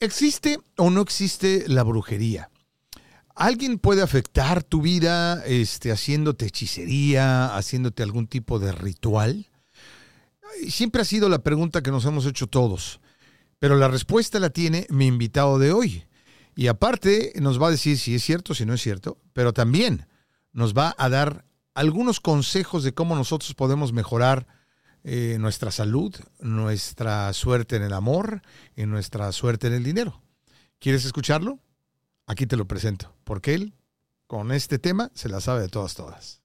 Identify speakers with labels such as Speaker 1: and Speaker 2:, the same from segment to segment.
Speaker 1: ¿Existe o no existe la brujería? ¿Alguien puede afectar tu vida este, haciéndote hechicería, haciéndote algún tipo de ritual? Siempre ha sido la pregunta que nos hemos hecho todos, pero la respuesta la tiene mi invitado de hoy. Y aparte nos va a decir si es cierto, si no es cierto, pero también nos va a dar algunos consejos de cómo nosotros podemos mejorar eh, nuestra salud, nuestra suerte en el amor y nuestra suerte en el dinero. ¿Quieres escucharlo? Aquí te lo presento, porque él con este tema se la sabe de todas, todas.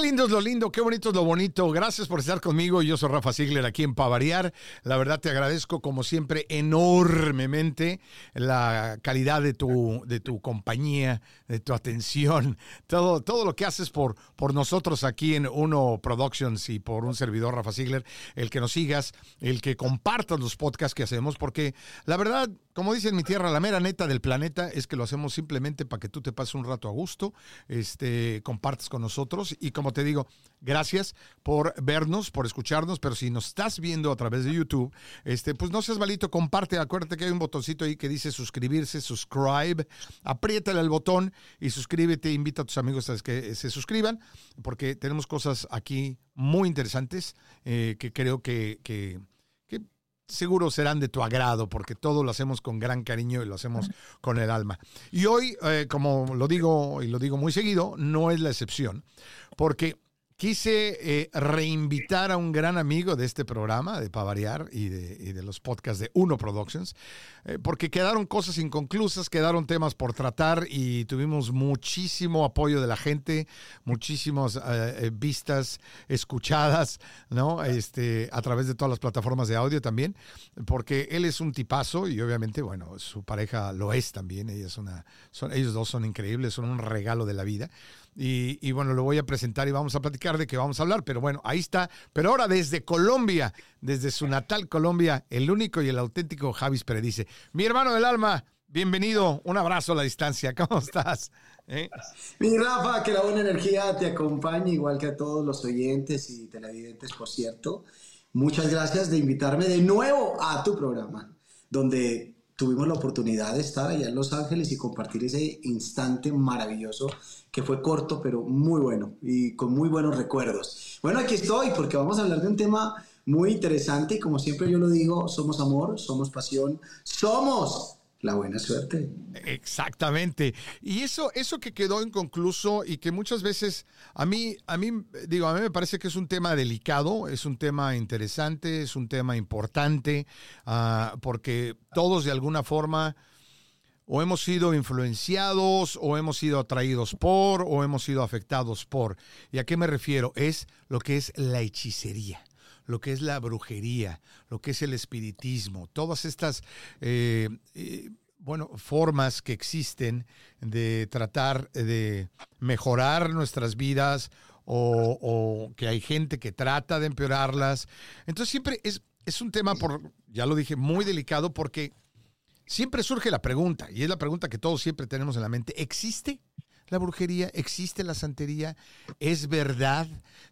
Speaker 1: Qué lindo es lo lindo, qué bonito es lo bonito. Gracias por estar conmigo. Yo soy Rafa Ziegler aquí en Pavariar. La verdad te agradezco como siempre enormemente la calidad de tu, de tu compañía, de tu atención, todo, todo lo que haces por, por nosotros aquí en Uno Productions y por un servidor Rafa Ziegler, el que nos sigas, el que compartas los podcasts que hacemos, porque la verdad, como dice en mi tierra, la mera neta del planeta es que lo hacemos simplemente para que tú te pases un rato a gusto, este, compartas con nosotros. Y como te digo, gracias por vernos, por escucharnos, pero si nos estás viendo a través de YouTube, este, pues no seas malito, comparte, acuérdate que hay un botoncito ahí que dice suscribirse, subscribe, apriétale el botón y suscríbete, invita a tus amigos a que se suscriban, porque tenemos cosas aquí muy interesantes eh, que creo que, que, que seguro serán de tu agrado, porque todo lo hacemos con gran cariño y lo hacemos con el alma. Y hoy, eh, como lo digo y lo digo muy seguido, no es la excepción, porque quise eh, reinvitar a un gran amigo de este programa, de Pavariar y de, y de los podcasts de Uno Productions, eh, porque quedaron cosas inconclusas, quedaron temas por tratar y tuvimos muchísimo apoyo de la gente, muchísimas eh, vistas escuchadas, ¿no? Este, a través de todas las plataformas de audio también, porque él es un tipazo y obviamente, bueno, su pareja lo es también, ella es una, son, ellos dos son increíbles, son un regalo de la vida. Y, bueno, lo voy a presentar y vamos a platicar de qué vamos a hablar. Pero bueno, ahí está. Pero ahora desde Colombia, desde su natal Colombia, el único y el auténtico Javis Pérez dice, mi hermano del alma, bienvenido, un abrazo a la distancia, ¿cómo estás?
Speaker 2: ¿Eh? Mi Rafa, que la buena energía te acompañe, igual que a todos los oyentes y televidentes, por cierto. Muchas gracias de invitarme de nuevo a tu programa, donde tuvimos la oportunidad de estar allá en Los Ángeles y compartir ese instante maravilloso que fue corto pero muy bueno y con muy buenos recuerdos. Bueno, aquí estoy porque vamos a hablar de un tema muy interesante y como siempre yo lo digo, somos amor, somos pasión, somos la buena suerte.
Speaker 1: Exactamente. Y eso, eso que quedó inconcluso y que muchas veces a mí, a mí, digo, a mí me parece que es un tema delicado, es un tema interesante, es un tema importante, uh, porque todos de alguna forma o hemos sido influenciados, o hemos sido atraídos por, o hemos sido afectados por. ¿Y a qué me refiero? Es lo que es la hechicería lo que es la brujería, lo que es el espiritismo, todas estas, eh, eh, bueno, formas que existen de tratar de mejorar nuestras vidas o, o, que hay gente que trata de empeorarlas. Entonces siempre es, es un tema, por, ya lo dije, muy delicado porque siempre surge la pregunta, y es la pregunta que todos siempre tenemos en la mente, ¿existe? La brujería, existe la santería, es verdad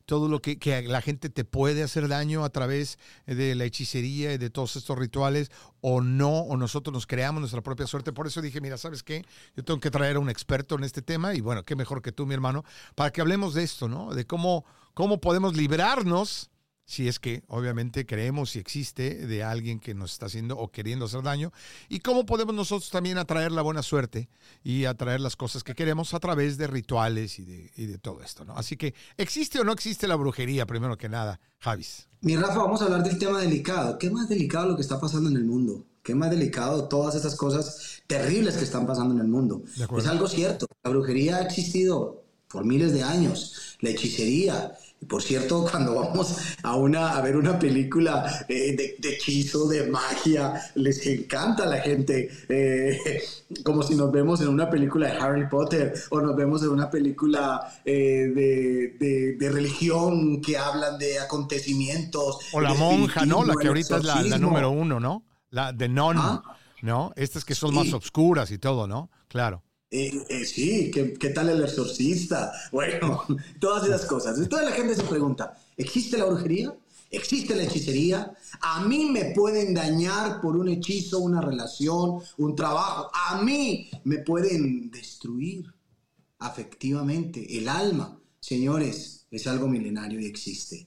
Speaker 1: todo lo que, la gente te puede hacer daño a través de la hechicería y de todos estos rituales, o no, o nosotros nos creamos nuestra propia suerte. Por eso dije, mira, ¿sabes qué? Yo tengo que traer a un experto en este tema, y bueno, qué mejor que tú, mi hermano, para que hablemos de esto, ¿no? De cómo, cómo podemos librarnos si es que obviamente creemos si existe de alguien que nos está haciendo o queriendo hacer daño, y cómo podemos nosotros también atraer la buena suerte y atraer las cosas que queremos a través de rituales y de, y de todo esto. ¿no? Así que, ¿existe o no existe la brujería, primero que nada, Javis?
Speaker 2: Mi Rafa, vamos a hablar del tema delicado. ¿Qué más delicado lo que está pasando en el mundo? ¿Qué más delicado todas estas cosas terribles que están pasando en el mundo? Es algo cierto. La brujería ha existido por miles de años. La hechicería, por cierto, cuando vamos a, una, a ver una película eh, de, de, hechizo, de magia, les encanta a la gente, eh, como si nos vemos en una película de Harry Potter o nos vemos en una película eh, de, de, de, religión que hablan de acontecimientos.
Speaker 1: O la monja, ¿no? La que ahorita es la, la, número uno, ¿no? La de Non, ¿Ah? ¿no? Estas que son sí. más obscuras y todo, ¿no? Claro.
Speaker 2: Eh, eh, sí, ¿qué, ¿qué, tal el exorcista? Bueno, todas esas cosas. Entonces la gente se pregunta, ¿existe la brujería? ¿Existe la hechicería? A mí me pueden dañar por un hechizo, una relación, un trabajo. A mí me pueden destruir afectivamente el alma. Señores, es algo milenario y existe.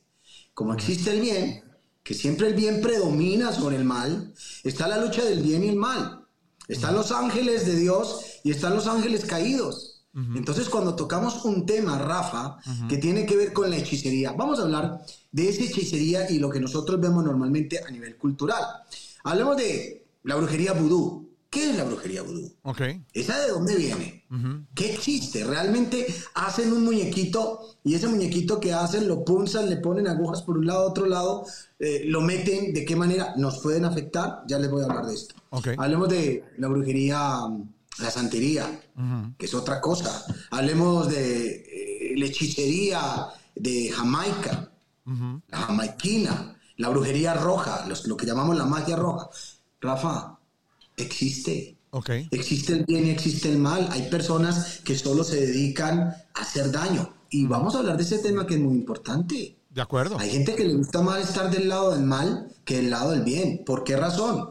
Speaker 2: Como existe el bien, que siempre el bien predomina sobre el mal, está la lucha del bien y el mal. Están los ángeles de Dios y están los ángeles caídos. Entonces, cuando tocamos un tema, Rafa, que tiene que ver con la hechicería, vamos a hablar de esa hechicería y lo que nosotros vemos normalmente a nivel cultural. Hablemos de la brujería vudú. ¿Qué es la brujería vudú?
Speaker 1: Okay.
Speaker 2: ¿Esa de dónde viene? ¿Qué existe? Realmente hacen un muñequito y ese muñequito que hacen lo punzan, le ponen agujas por un lado, otro lado, eh, lo meten, ¿de qué manera nos pueden afectar? Ya les voy a hablar de esto. Hablemos de la brujería, la santería, que es otra cosa. Hablemos de eh, la hechicería de Jamaica, la jamaiquina, la brujería roja, lo que llamamos la magia roja. Rafa, existe.
Speaker 1: Okay.
Speaker 2: Existe el bien y existe el mal. Hay personas que solo se dedican a hacer daño. Y vamos a hablar de ese tema que es muy importante.
Speaker 1: De acuerdo.
Speaker 2: Hay gente que le gusta más estar del lado del mal que del lado del bien. ¿Por qué razón?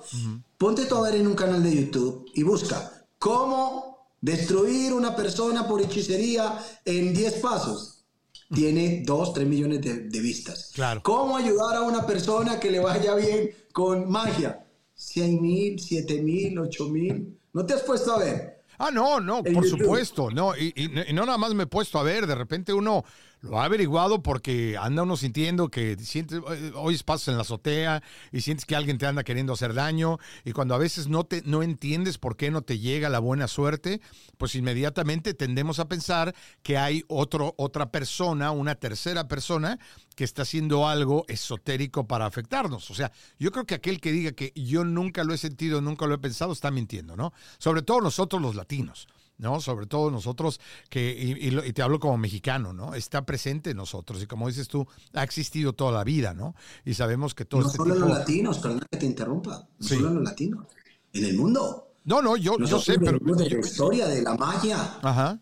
Speaker 2: Ponte tú a ver en un canal de YouTube y busca cómo destruir una persona por hechicería en 10 pasos. Tiene 2, 3 millones de, de vistas.
Speaker 1: Claro.
Speaker 2: ¿Cómo ayudar a una persona que le vaya bien con magia? 100 mil, 7 mil, 8 mil. ¿No te has puesto a ver?
Speaker 1: Ah, no, no, por supuesto, no, y, no nada más me he puesto a ver, de repente uno lo ha averiguado porque anda uno sintiendo que sientes, eh, hoy pasas en la azotea y sientes que alguien te anda queriendo hacer daño y cuando a veces no, te, no entiendes por qué no te llega la buena suerte, pues inmediatamente tendemos a pensar que hay otro, otra persona, una tercera persona que está haciendo algo esotérico para afectarnos. O sea, yo creo que aquel que diga que yo nunca lo he sentido, nunca lo he pensado, está mintiendo, ¿no? Sobre todo nosotros los latinos. ¿No? Sobre todo nosotros, que, y, te hablo como mexicano, ¿no? Está presente en nosotros y como dices tú, ha existido toda la vida, ¿no? Y sabemos que todo
Speaker 2: No este solo los latinos, perdón que te interrumpa, no solo los latinos, en el mundo.
Speaker 1: No, no, yo, yo sé, pero...
Speaker 2: De la historia, de la magia.
Speaker 1: Ajá.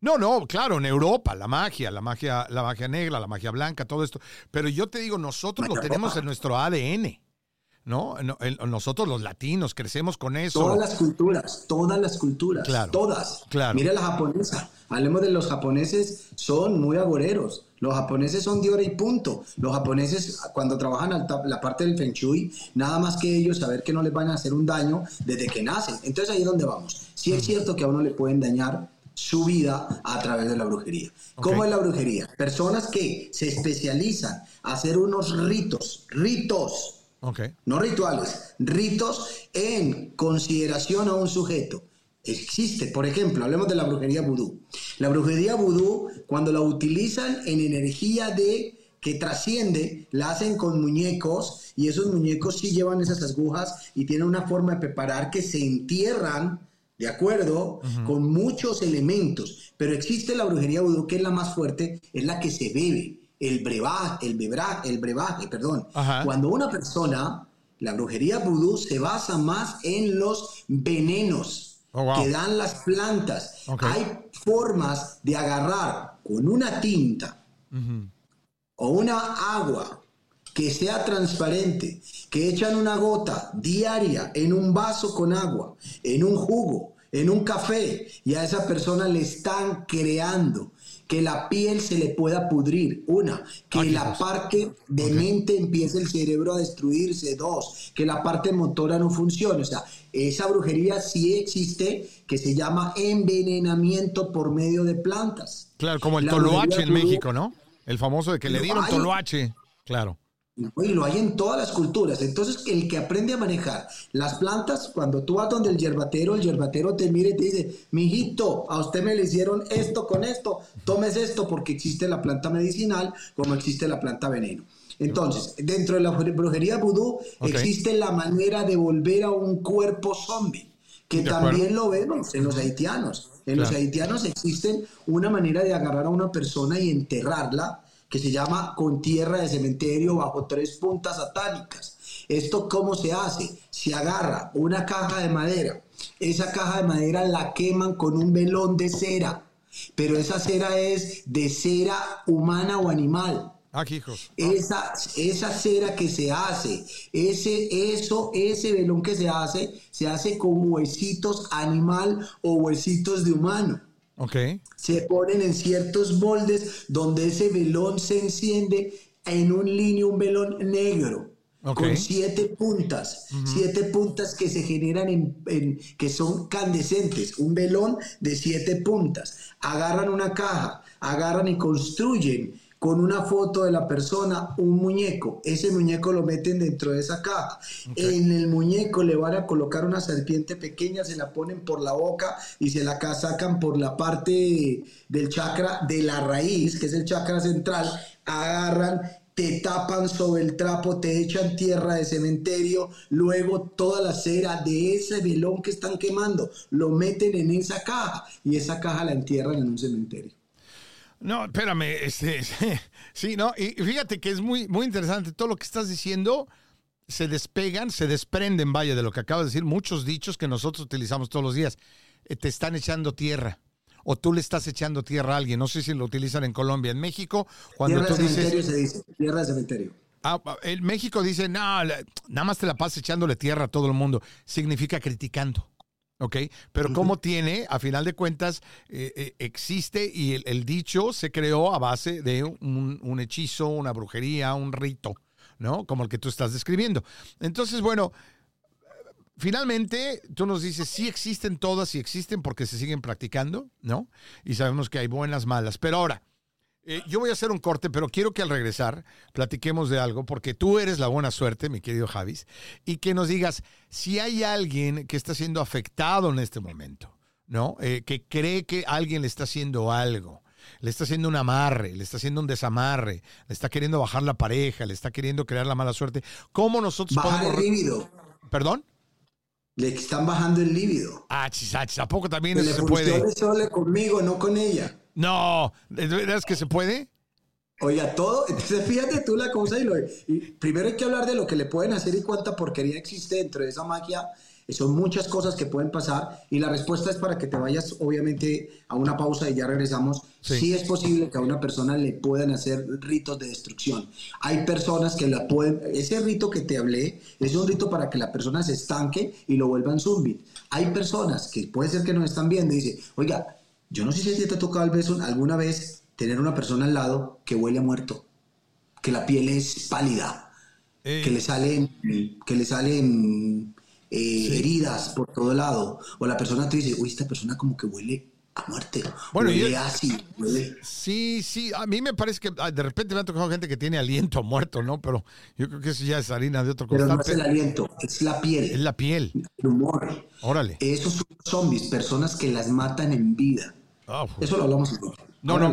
Speaker 1: No, no, claro, en Europa, la magia, la magia, la magia negra, la magia blanca, todo esto. Pero yo te digo, nosotros lo tenemos en nuestro ADN. ¿No? Nosotros los latinos crecemos con eso.
Speaker 2: Todas las culturas, todas las culturas, todas.
Speaker 1: Claro.
Speaker 2: Mira la japonesa, hablemos de los japoneses, son muy agoreros. Los japoneses son de hora y punto. Los japoneses, cuando trabajan la parte del Feng Shui, nada más que ellos saber que no les van a hacer un daño desde que nacen. Entonces ahí es donde vamos. Sí es cierto que a uno le pueden dañar su vida a través de la brujería. ¿Cómo es la brujería? Personas que se especializan a hacer unos ritos, ritos, no rituales, ritos en consideración a un sujeto. Existe, por ejemplo, hablemos de la brujería vudú. La brujería vudú, cuando la utilizan en energía de que trasciende, la hacen con muñecos y esos muñecos sí llevan esas agujas y tienen una forma de preparar que se entierran, ¿de acuerdo? Con muchos elementos. Pero existe la brujería vudú que es la más fuerte, es la que se bebe el brebaje, el bebraje, el brebaje, perdón. Cuando una persona, la brujería vudú se basa más en los venenos oh, que dan las plantas. Hay formas de agarrar con una tinta o una agua que sea transparente, que echan una gota diaria en un vaso con agua, en un jugo, en un café, y a esa persona le están creando que la piel se le pueda pudrir, una, que la parte de mente empiece el cerebro a destruirse, dos, que la parte motora no funcione, o sea, esa brujería sí existe que se llama envenenamiento por medio de plantas.
Speaker 1: Claro, como el toloache en México, ¿no? El famoso de que le dieron toloache, claro.
Speaker 2: Y lo hay en todas las culturas. Entonces, el que aprende a manejar las plantas, cuando tú vas donde el yerbatero, el yerbatero te mira y te dice, mijito, a usted me le hicieron esto con esto, tomes esto porque existe la planta medicinal como existe la planta veneno. Entonces, dentro de la brujería vudú existe la manera de volver a un cuerpo zombie, que también lo vemos en los haitianos. En los haitianos existe una manera de agarrar a una persona y enterrarla que se llama Con tierra de cementerio bajo tres puntas satánicas. ¿Esto cómo se hace? Se agarra una caja de madera, esa caja de madera la queman con un velón de cera, pero esa cera es de cera humana o animal.
Speaker 1: Ah, hijos.
Speaker 2: Esa, esa cera que se hace, ese, eso, ese velón que se hace, se hace con huesitos animal o huesitos de humano.
Speaker 1: Ok.
Speaker 2: Se ponen en ciertos moldes donde ese velón se enciende en un línea, un velón negro. Con siete puntas, siete puntas que se generan en, que son candescentes, un velón de siete puntas. Agarran una caja, agarran y construyen con una foto de la persona un muñeco. Ese muñeco lo meten dentro de esa caja. En el muñeco le van a colocar una serpiente pequeña, se la ponen por la boca y se la sacan por la parte del chakra de la raíz, que es el chakra central. Agarran te tapan sobre el trapo, te echan tierra de cementerio, luego toda la cera de ese velón que están quemando lo meten en esa caja y esa caja la entierran en un cementerio.
Speaker 1: No, espérame, este, sí, no, y fíjate que es muy, muy interesante todo lo que estás diciendo. Se despegan, se desprenden, vaya, de lo que acabas de decir, muchos dichos que nosotros utilizamos todos los días. Eh, te están echando tierra o tú le estás echando tierra a alguien. No sé si lo utilizan en Colombia. En México, cuando
Speaker 2: tierra
Speaker 1: tú
Speaker 2: de cementerio se dice, tierra de cementerio.
Speaker 1: Ah, en México dice, no, nada más te la pasas echándole tierra a todo el mundo. Significa criticando. ¿Ok? Pero como tiene, a final de cuentas, eh, eh, existe y el, dicho se creó a base de un, hechizo, una brujería, un rito, ¿no? Como el que tú estás describiendo. Entonces, bueno, finalmente tú nos dices, sí existen todas y existen porque se siguen practicando, ¿no? Y sabemos que hay buenas, malas. Pero ahora, eh, yo voy a hacer un corte, pero quiero que al regresar platiquemos de algo, porque tú eres la buena suerte, mi querido Javis, y que nos digas si hay alguien que está siendo afectado en este momento, ¿no? Eh, que cree que alguien le está haciendo algo, le está haciendo un amarre, le está haciendo un desamarre, le está queriendo bajar la pareja, le está queriendo crear la mala suerte. ¿Cómo nosotros
Speaker 2: Bajar el líbido.
Speaker 1: ¿Perdón?
Speaker 2: Le están bajando el líbido.
Speaker 1: Ah, chis, ah, ¿a poco también eso se puede?
Speaker 2: conmigo, no con ella.
Speaker 1: No, ¿es que se puede?
Speaker 2: Oiga, todo, entonces fíjate tú la cosa y lo... Y primero hay que hablar de lo que le pueden hacer y cuánta porquería existe dentro de esa magia. Son muchas cosas que pueden pasar y la respuesta es para que te vayas obviamente a una pausa y ya regresamos. Sí. es posible que a una persona le puedan hacer ritos de destrucción. Hay personas que la pueden... Ese rito que te hablé es un rito para que la persona se estanque y lo vuelvan zombie. Hay personas que puede ser que nos están viendo y dicen, oiga, yo no sé si te ha tocado el beso alguna vez tener una persona al lado que huele a muerto, que la piel es pálida, que le salen, que le salen eh, heridas por todo lado, o la persona te dice, uy, esta persona como que huele a muerte. Bueno, huele así, huele.
Speaker 1: Sí, sí, a mí me parece que ah, de repente me ha tocado gente que tiene aliento muerto, ¿no? Pero yo creo que eso ya es harina de otro
Speaker 2: Pero no es el aliento, es la piel.
Speaker 1: Es la piel.
Speaker 2: El humor.
Speaker 1: Órale.
Speaker 2: Esos son zombies, personas que las matan en vida. Ah, Eso lo hablamos.
Speaker 1: No, no,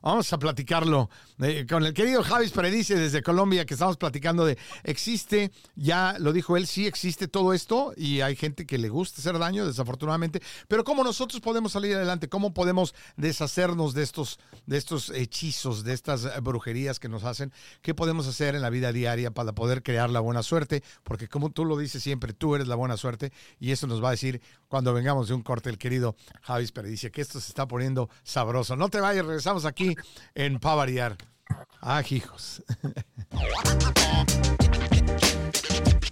Speaker 1: vamos a platicarlo eh, con el querido Javis Predice desde Colombia, que estamos platicando de, existe, ya lo dijo él, sí existe todo esto y hay gente que le gusta hacer daño, desafortunadamente, pero ¿cómo nosotros podemos salir adelante? ¿Cómo podemos deshacernos de estos, de estos hechizos, de estas brujerías que nos hacen? ¿Qué podemos hacer en la vida diaria para poder crear la buena suerte? Porque como tú lo dices siempre, tú eres la buena suerte y eso nos va a decir cuando vengamos de un corte el querido Javis Predice, que esto se está poniendo sabroso. No te vayas, regresamos aquí en Pavariar. Ah, hijos.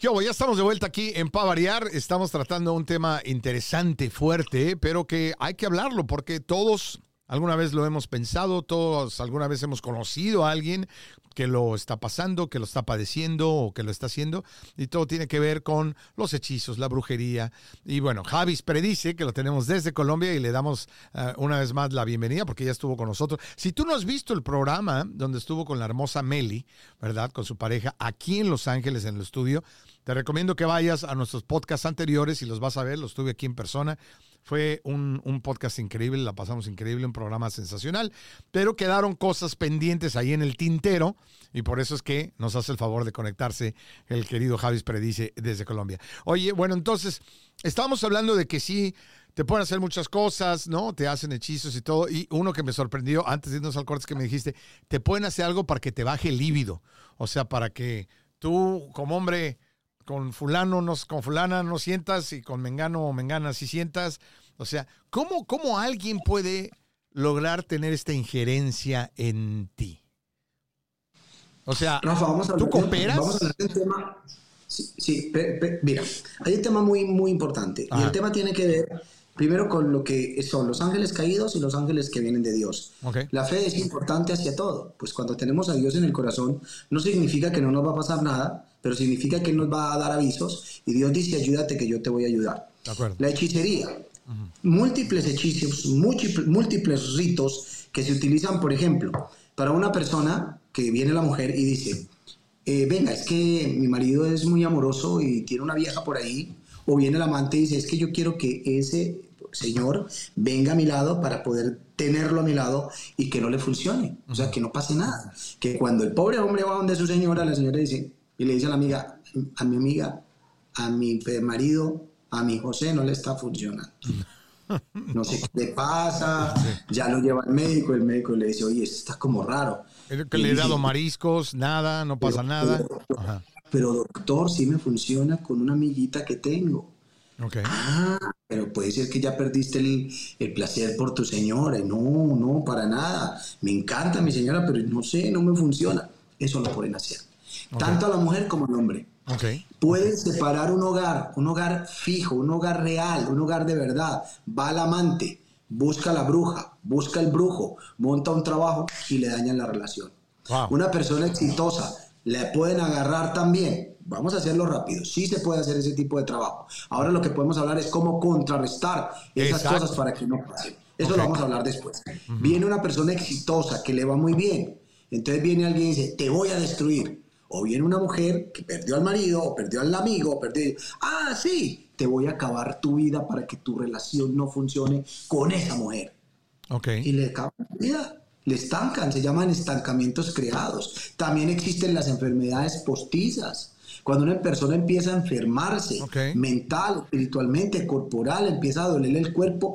Speaker 1: Ya estamos de vuelta aquí en Pavariar. Estamos tratando un tema interesante, fuerte, pero que hay que hablarlo porque todos Alguna vez lo hemos pensado, todos alguna vez hemos conocido a alguien que lo está pasando, que lo está padeciendo o que lo está haciendo. Y todo tiene que ver con los hechizos, la brujería. Y bueno, Javis predice que lo tenemos desde Colombia y le damos uh, una vez más la bienvenida porque ya estuvo con nosotros. Si tú no has visto el programa donde estuvo con la hermosa Meli, ¿verdad? Con su pareja aquí en Los Ángeles en el estudio, te recomiendo que vayas a nuestros podcasts anteriores y los vas a ver. Los tuve aquí en persona. Fue un, un, podcast increíble, la pasamos increíble, un programa sensacional, pero quedaron cosas pendientes ahí en el tintero y por eso es que nos hace el favor de conectarse el querido Javis Predice desde Colombia. Oye, bueno, entonces, estábamos hablando de que sí, te pueden hacer muchas cosas, ¿no? Te hacen hechizos y todo. Y uno que me sorprendió antes de irnos al corte es que me dijiste, te pueden hacer algo para que te baje el líbido. O sea, para que tú, como hombre, con fulano, no, con fulana no sientas y con mengano o mengana sí sientas. O sea, ¿cómo, ¿cómo alguien puede lograr tener esta injerencia en ti? O sea,
Speaker 2: Rafa, vamos a
Speaker 1: ¿tú cooperas?
Speaker 2: Vamos a hablar del tema. Sí, sí pe, pe, mira, hay un tema muy, muy importante. Ajá. Y el tema tiene que ver primero con lo que son los ángeles caídos y los ángeles que vienen de Dios.
Speaker 1: Okay.
Speaker 2: La fe es importante hacia todo. Pues cuando tenemos a Dios en el corazón, no significa que no nos va a pasar nada, pero significa que Él nos va a dar avisos y Dios dice, ayúdate que yo te voy a ayudar. La hechicería, uh -huh. múltiples hechizos, múltiples, múltiples ritos que se utilizan, por ejemplo, para una persona que viene la mujer y dice, eh, venga, es que mi marido es muy amoroso y tiene una vieja por ahí, o viene el amante y dice, es que yo quiero que ese señor venga a mi lado para poder tenerlo a mi lado y que no le funcione, o sea, que no pase nada. Que cuando el pobre hombre va donde su señora, la señora dice, y le dice a la amiga, a mi amiga, a mi marido, a mi José no le está funcionando. No sé qué le pasa, ya lo lleva al médico, el médico le dice, oye, esto está como raro.
Speaker 1: Que le he dado mariscos, nada, no pasa
Speaker 2: pero,
Speaker 1: nada.
Speaker 2: Pero, Ajá. pero, doctor, sí me funciona con una amiguita que tengo.
Speaker 1: Okay.
Speaker 2: Ah, pero puede ser que ya perdiste el, el, placer por tu señora. No, no, para nada. Me encanta mi señora, pero no sé, no me funciona. Eso lo pueden hacer. Okay. Tanto a la mujer como al hombre.
Speaker 1: Okay.
Speaker 2: Pueden separar un hogar, un hogar fijo, un hogar real, un hogar de verdad. Va al amante, busca a la bruja, busca el brujo, monta un trabajo y le dañan la relación.
Speaker 1: Wow.
Speaker 2: Una persona exitosa, le pueden agarrar también. Vamos a hacerlo rápido. Sí se puede hacer ese tipo de trabajo. Ahora lo que podemos hablar es cómo contrarrestar esas
Speaker 1: Exacto.
Speaker 2: cosas para que no pasen. Eso
Speaker 1: Okay.
Speaker 2: lo vamos a hablar después. Uh -huh. Viene una persona exitosa que le va muy bien. Entonces viene alguien y dice, te voy a destruir. O viene una mujer que perdió al marido, o perdió al amigo, o perdió... Ah, sí, te voy a acabar tu vida para que tu relación no funcione con esa mujer.
Speaker 1: Okay.
Speaker 2: Y le acaban la vida. Le estancan, se llaman estancamientos creados. También existen las enfermedades postizas. Cuando una persona empieza a enfermarse
Speaker 1: Okay.
Speaker 2: mental, espiritualmente, corporal, empieza a dolerle el cuerpo,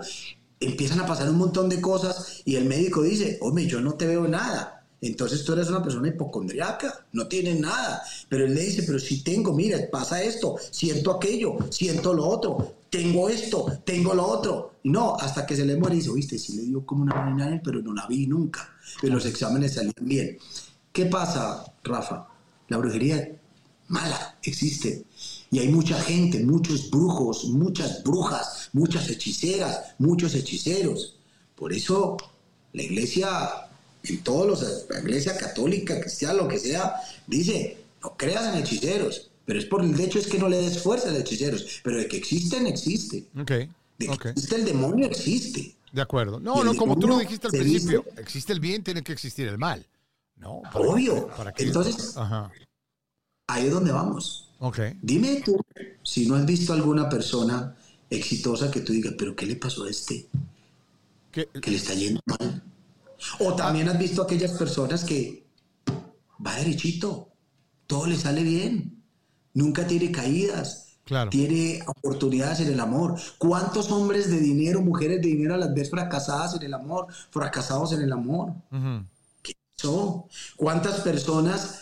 Speaker 2: empiezan a pasar un montón de cosas y el médico dice, hombre, yo no te veo nada. Entonces tú eres una persona hipocondriaca, no tienes nada. Pero él le dice, pero si tengo, mira, pasa esto, siento aquello, siento lo otro, tengo esto, tengo lo otro. No, hasta que se le muere y dice, oíste, sí le dio como una vaina pero no la vi nunca. Pero los exámenes salían bien. ¿Qué pasa, Rafa? La brujería mala existe. Y hay mucha gente, muchos brujos, muchas brujas, muchas hechiceras, muchos hechiceros. Por eso la iglesia en todos los, la iglesia católica, cristiana, lo que sea, dice, no creas en hechiceros, pero es por el hecho es que no le des fuerza a los hechiceros, pero de que existen, existe.
Speaker 1: Ok.
Speaker 2: De que existe el demonio, existe.
Speaker 1: De acuerdo. No, no, como tú lo dijiste al principio,
Speaker 2: dice-
Speaker 1: existe el bien, tiene que existir el mal. No, ¿para
Speaker 2: Obvio. Entonces-
Speaker 1: Ajá.
Speaker 2: Ahí es donde vamos.
Speaker 1: Ok.
Speaker 2: Dime tú, si no has visto alguna persona exitosa que tú digas, pero ¿qué le pasó a este?
Speaker 1: ¿Qué-
Speaker 2: Que le está yendo mal. O también has visto aquellas personas que va derechito, todo le sale bien, nunca tiene caídas,
Speaker 1: Claro.
Speaker 2: tiene oportunidades en el amor. ¿Cuántos hombres de dinero, mujeres de dinero a las ves fracasadas en el amor, fracasados en el amor? ¿Qué pasó? ¿Cuántas personas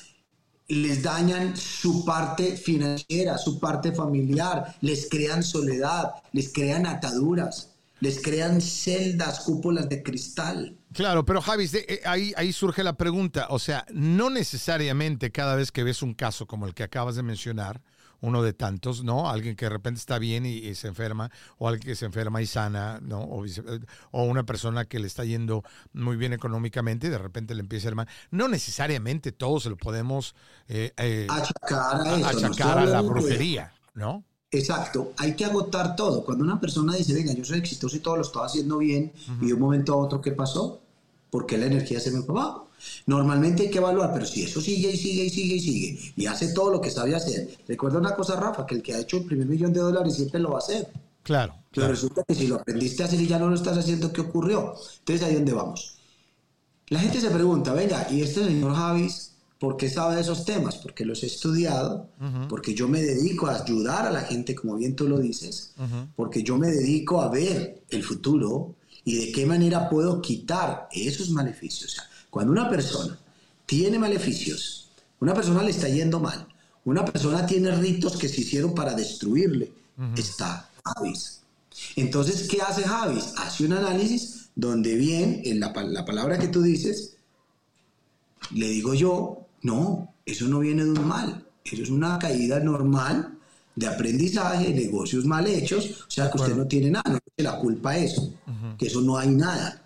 Speaker 2: les dañan su parte financiera, su parte familiar, les crean soledad, les crean ataduras, les crean celdas, cúpulas de cristal?
Speaker 1: Claro, pero Javis, de- eh, ahí, ahí surge la pregunta. O sea, no necesariamente cada vez que ves un caso como el que acabas de mencionar, uno de tantos, ¿no? Alguien que de repente está bien y, se enferma, o alguien que se enferma y sana, ¿no? O, una persona que le está yendo muy bien económicamente y de repente le empieza a ir mal. No necesariamente todos se lo podemos eh, eh, achacar a, la brujería, ¿no?
Speaker 2: Exacto, hay que agotar todo. Cuando una persona dice, venga, yo soy exitoso y todo lo estoy haciendo bien, y de un momento a otro, ¿qué pasó? Porque la energía se me fue abajo. Normalmente hay que evaluar, pero si eso sigue y sigue y sigue y sigue y hace todo lo que sabía hacer. Recuerda una cosa, Rafa, que el que ha hecho el primer millón de dólares siempre lo va a hacer.
Speaker 1: Claro.
Speaker 2: Pero resulta que si lo aprendiste a hacer y ya no lo estás haciendo, ¿qué ocurrió? Entonces ahí donde vamos. La gente se pregunta, venga, ¿y este señor Javis por qué sabe de esos temas? Porque los he estudiado, porque yo me dedico a ayudar a la gente, como bien tú lo dices, porque yo me dedico a ver el futuro y de qué manera puedo quitar esos maleficios. Cuando una persona tiene maleficios, una persona le está yendo mal, una persona tiene ritos que se hicieron para destruirle, está Javis. Entonces, ¿qué hace Javis? Hace un análisis donde bien, en la, la palabra que tú dices, le digo yo, no, eso no viene de un mal, eso es una caída normal de aprendizaje, negocios mal hechos, o sea que usted no tiene nada, no tiene la culpa de eso, que eso no hay nada.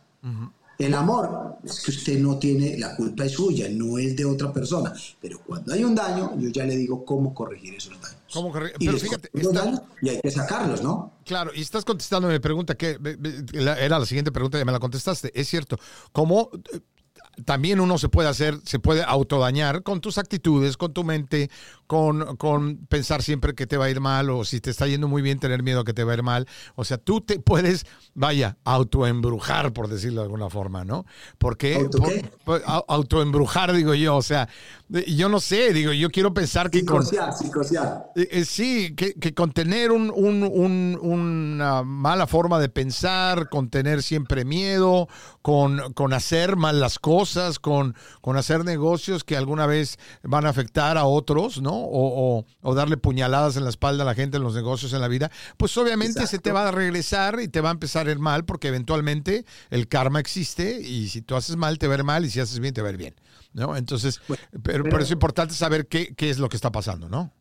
Speaker 2: El amor es que usted no tiene, la culpa es suya, no es de otra persona. Pero cuando hay un daño, yo ya le digo cómo corregir esos daños.
Speaker 1: ¿Cómo corregir? Pero fíjate,
Speaker 2: y hay que sacarlos, ¿no?
Speaker 1: Claro, y estás contestando mi pregunta, que era la siguiente pregunta, ya me la contestaste. Es cierto, ¿cómo también uno se puede hacer, se puede autodañar con tus actitudes, con tu mente, con, con, pensar siempre que te va a ir mal o si te está yendo muy bien tener miedo a que te va a ir mal. O sea, tú te puedes, vaya, autoembrujar, por decirlo de alguna forma, ¿no? Porque
Speaker 2: ¿Auto
Speaker 1: pues, autoembrujar, digo yo, o sea, yo no sé, digo, yo quiero pensar que
Speaker 2: con... Psicosear,
Speaker 1: eh, eh, sí, que, que con tener un, un, un, una mala forma de pensar, con tener siempre miedo, con, con hacer mal las cosas, con, con hacer negocios que alguna vez van a afectar a otros, ¿no? O, darle puñaladas en la espalda a la gente en los negocios, en la vida, pues obviamente se te va a regresar y te va a empezar a ir mal porque eventualmente el karma existe y si tú haces mal te va a ir mal y si haces bien te va a ir bien, ¿no? Entonces, pero, pero, es importante saber qué, qué es lo que está pasando, ¿no?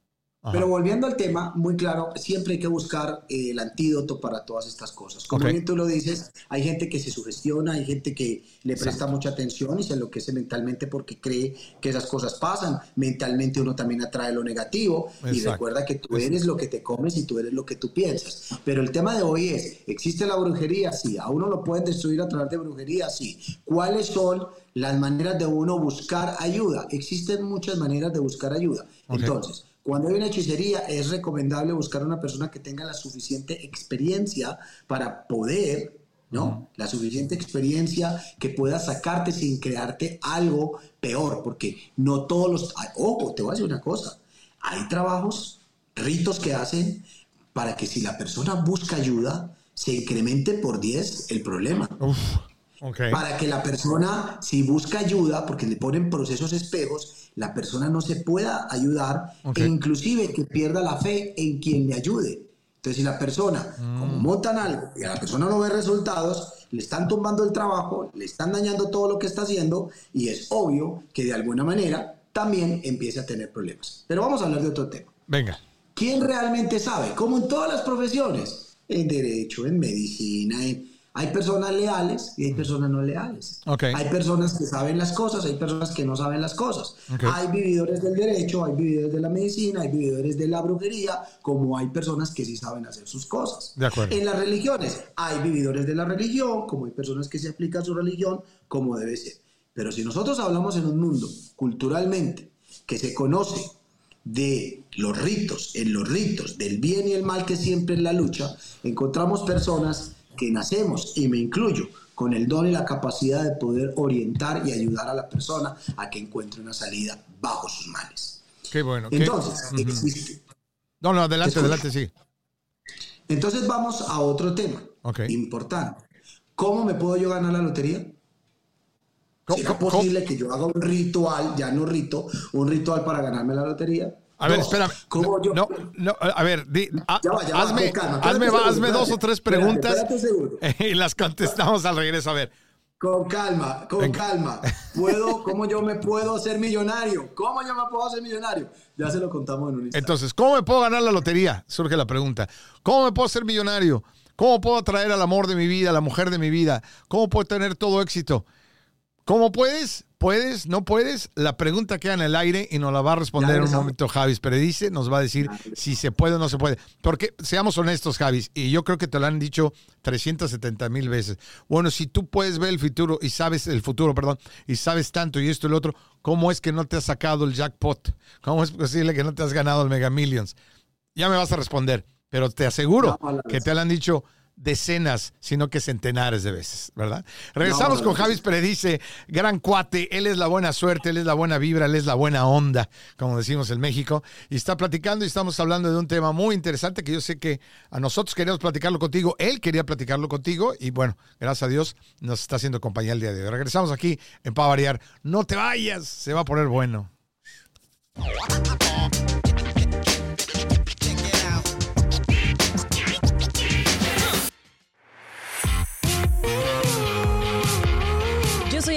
Speaker 2: Pero volviendo al tema, muy claro, siempre hay que buscar eh, el antídoto para todas estas cosas. Como bien tú lo dices, hay gente que se sugestiona, hay gente que le presta mucha atención y se enloquece mentalmente porque cree que esas cosas pasan. Mentalmente uno también atrae lo negativo y recuerda que tú eres lo que te comes y tú eres lo que tú piensas. Pero el tema de hoy es, ¿existe la brujería? Sí. ¿A uno lo pueden destruir a través de brujería? Sí. ¿Cuáles son las maneras de uno buscar ayuda? Existen muchas maneras de buscar ayuda. Entonces, cuando hay una hechicería, es recomendable buscar una persona que tenga la suficiente experiencia para poder, ¿no? La suficiente experiencia que pueda sacarte sin crearte algo peor, porque no todos los... Ojo, te voy a decir una cosa. Hay trabajos, ritos que hacen para que si la persona busca ayuda, se incremente por 10 el problema. Para que la persona, si busca ayuda, porque le ponen procesos espejos, la persona no se pueda ayudar e inclusive que pierda la fe en quien le ayude. Entonces, si la persona, como mm. montan algo y a la persona no ve resultados, le están tumbando el trabajo, le están dañando todo lo que está haciendo y es obvio que de alguna manera también empiece a tener problemas. Pero vamos a hablar de otro tema.
Speaker 1: Venga.
Speaker 2: ¿Quién realmente sabe? Como en todas las profesiones, en derecho, en medicina, en hay personas leales y hay personas no leales. Hay personas que saben las cosas, hay personas que no saben las cosas. Hay vividores del derecho, hay vividores de la medicina, hay vividores de la brujería, como hay personas que sí saben hacer sus cosas. En las religiones hay vividores de la religión, como hay personas que se aplican su religión como debe ser. Pero si nosotros hablamos en un mundo culturalmente que se conoce de los ritos, en los ritos del bien y el mal que siempre en la lucha, encontramos personas que nacemos, y me incluyo, con el don y la capacidad de poder orientar y ayudar a la persona a que encuentre una salida bajo sus males.
Speaker 1: Qué bueno.
Speaker 2: Entonces, existe.
Speaker 1: No, no, adelante, adelante, sí.
Speaker 2: Entonces vamos a otro tema importante. ¿Cómo me puedo yo ganar la lotería? ¿Es posible que yo haga un ritual, ya no rito, un ritual para ganarme la lotería?
Speaker 1: A ver, espérame. No, no, a ver, hazme, hazme, dos o tres preguntas y las contestamos al regreso. A ver,
Speaker 2: Con calma, con calma. ¿Puedo, ¿Cómo yo me puedo hacer millonario? ¿Cómo yo me puedo hacer millonario? Ya se lo contamos en un instante.
Speaker 1: Entonces, ¿cómo me puedo ganar la lotería? Surge la pregunta. ¿Cómo me puedo hacer millonario? ¿Cómo puedo atraer al amor de mi vida, a la mujer de mi vida? ¿Cómo puedo tener todo éxito? ¿Cómo puedes? ¿Puedes? ¿No puedes? La pregunta queda en el aire y nos la va a responder en un momento Javis dice, nos va a decir si se puede o no se puede. Porque seamos honestos, Javis, y yo creo que te lo han dicho 370 mil veces. Bueno, si tú puedes ver el futuro y sabes el futuro, perdón, y sabes tanto y esto y lo otro, ¿cómo es que no te has sacado el jackpot? ¿Cómo es posible que no te has ganado el Mega Millions? Ya me vas a responder, pero te aseguro que te lo han dicho decenas, sino que centenares de veces, ¿verdad? Regresamos con Javis Predice, gran cuate, él es la buena suerte, él es la buena vibra, él es la buena onda, como decimos en México, y está platicando y estamos hablando de un tema muy interesante que yo sé que a nosotros queríamos platicarlo contigo, él quería platicarlo contigo y bueno, gracias a Dios nos está haciendo compañía el día de hoy. Regresamos aquí en Pa Variar, no te vayas, se va a poner bueno.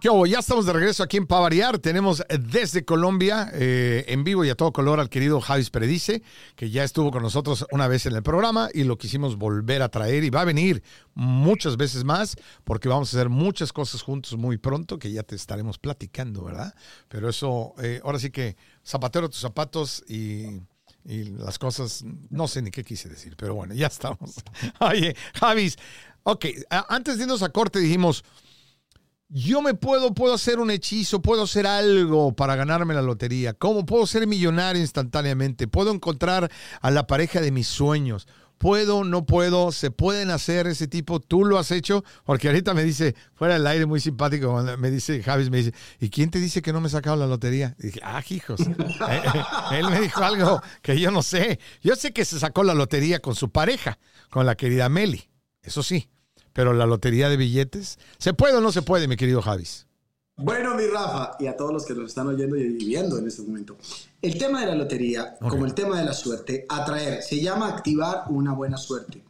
Speaker 1: ¿Qué Ya estamos de regreso aquí en Pavariar. Tenemos desde Colombia, eh, en vivo y a todo color, al querido Javis Predice, que ya estuvo con nosotros una vez en el programa y lo quisimos volver a traer y va a venir muchas veces más porque vamos a hacer muchas cosas juntos muy pronto que ya te estaremos platicando, ¿verdad? Pero eso, eh, ahora sí que zapatero tus zapatos y y las cosas, no sé ni qué quise decir, pero bueno, ya estamos. Oye, Javis, ok, antes de irnos a corte dijimos, yo me puedo, puedo hacer un hechizo, puedo hacer algo para ganarme la lotería. ¿Cómo puedo ser millonario instantáneamente? Puedo encontrar a la pareja de mis sueños. ¿Puedo, no puedo? ¿Se pueden hacer ese tipo? ¿Tú lo has hecho? Porque ahorita me dice, fuera del aire, muy simpático, me dice, Javis me dice, ¿y quién te dice que no me he sacado la lotería? Y dije, ah, hijos. Eh, él me dijo algo que yo no sé. Yo sé que se sacó la lotería con su pareja, con la querida Meli. Eso sí. Pero la lotería de billetes, ¿se puede o no se puede, mi querido Javis?
Speaker 2: Bueno, mi Rafa, y a todos los que nos están oyendo y viendo en este momento, el tema de la lotería, como el tema de la suerte, atraer, se llama activar una buena suerte.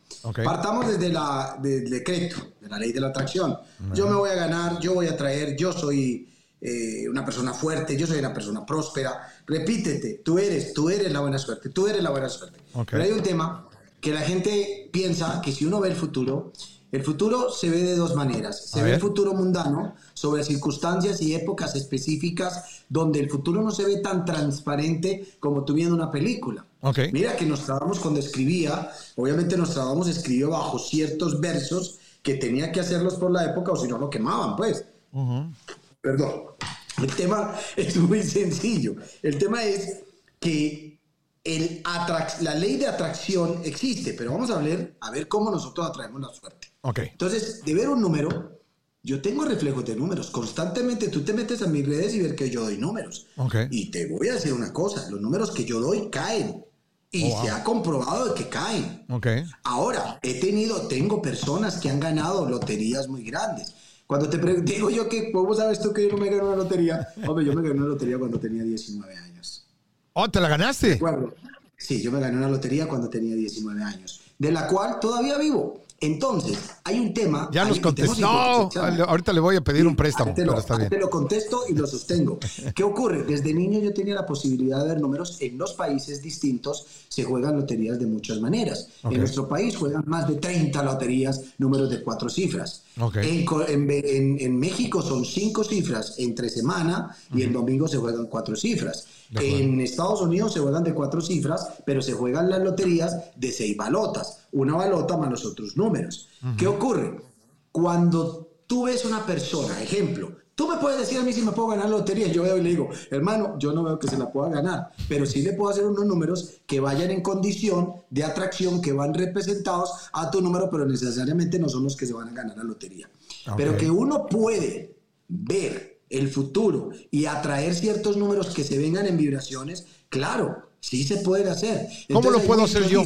Speaker 2: Partamos desde la, del decreto, de la ley de la atracción. Yo me voy a ganar, yo voy a traer, yo soy eh, una persona fuerte, yo soy una persona próspera. Repítete, tú eres, tú eres la buena suerte, tú eres la buena suerte. Pero hay un tema que la gente piensa que si uno ve el futuro, el futuro se ve de dos maneras. Se ve el futuro mundano sobre circunstancias y épocas específicas donde el futuro no se ve tan transparente como tú viendo una película. Mira que Nostradamus cuando escribía, obviamente Nostradamus escribió bajo ciertos versos que tenía que hacerlos por la época o si no lo quemaban, pues. Perdón. El tema es muy sencillo. El tema es que el la ley de atracción existe, pero vamos a ver, a ver cómo nosotros atraemos la suerte.
Speaker 1: Okay.
Speaker 2: Entonces, de ver un número, yo tengo reflejos de números. Constantemente tú te metes a mis redes y ver que yo doy números.
Speaker 1: Okay.
Speaker 2: Y te voy a decir una cosa, los números que yo doy caen. Y oh, se ha comprobado de que caen.
Speaker 1: Okay.
Speaker 2: Ahora, he tenido, tengo personas que han ganado loterías muy grandes. Cuando te digo yo que, ¿cómo sabes tú que yo no me gané una lotería? Hombre, yo me gané una lotería cuando tenía 19 años.
Speaker 1: Oh, ¿te la ganaste?
Speaker 2: Sí, yo me gané una lotería cuando tenía 19 años, de la cual todavía vivo. Entonces, hay un tema.
Speaker 1: Ya nos contestó. ahorita le voy a pedir un préstamo.
Speaker 2: Te lo,
Speaker 1: está bien.
Speaker 2: te lo contesto y lo sostengo. ¿Qué ocurre? Desde niño yo tenía la posibilidad de ver números. En los países distintos se juegan loterías de muchas maneras. En nuestro país juegan más de 30 loterías, números de cuatro cifras. En, en, México son cinco cifras entre semana y el domingo se juegan cuatro cifras. En Estados Unidos se juegan de cuatro cifras, pero se juegan las loterías de seis balotas. Una balota más los otros números. ¿Qué ocurre? Cuando tú ves una persona, ejemplo, Tú me puedes decir a mí si me puedo ganar la lotería. Yo veo y le digo, hermano, yo no veo que se la pueda ganar, pero sí le puedo hacer unos números que vayan en condición de atracción, que van representados a tu número, pero necesariamente no son los que se van a ganar la lotería. Pero que uno puede ver el futuro y atraer ciertos números que se vengan en vibraciones, claro, sí se puede hacer.
Speaker 1: ¿Cómo lo puedo hacer yo?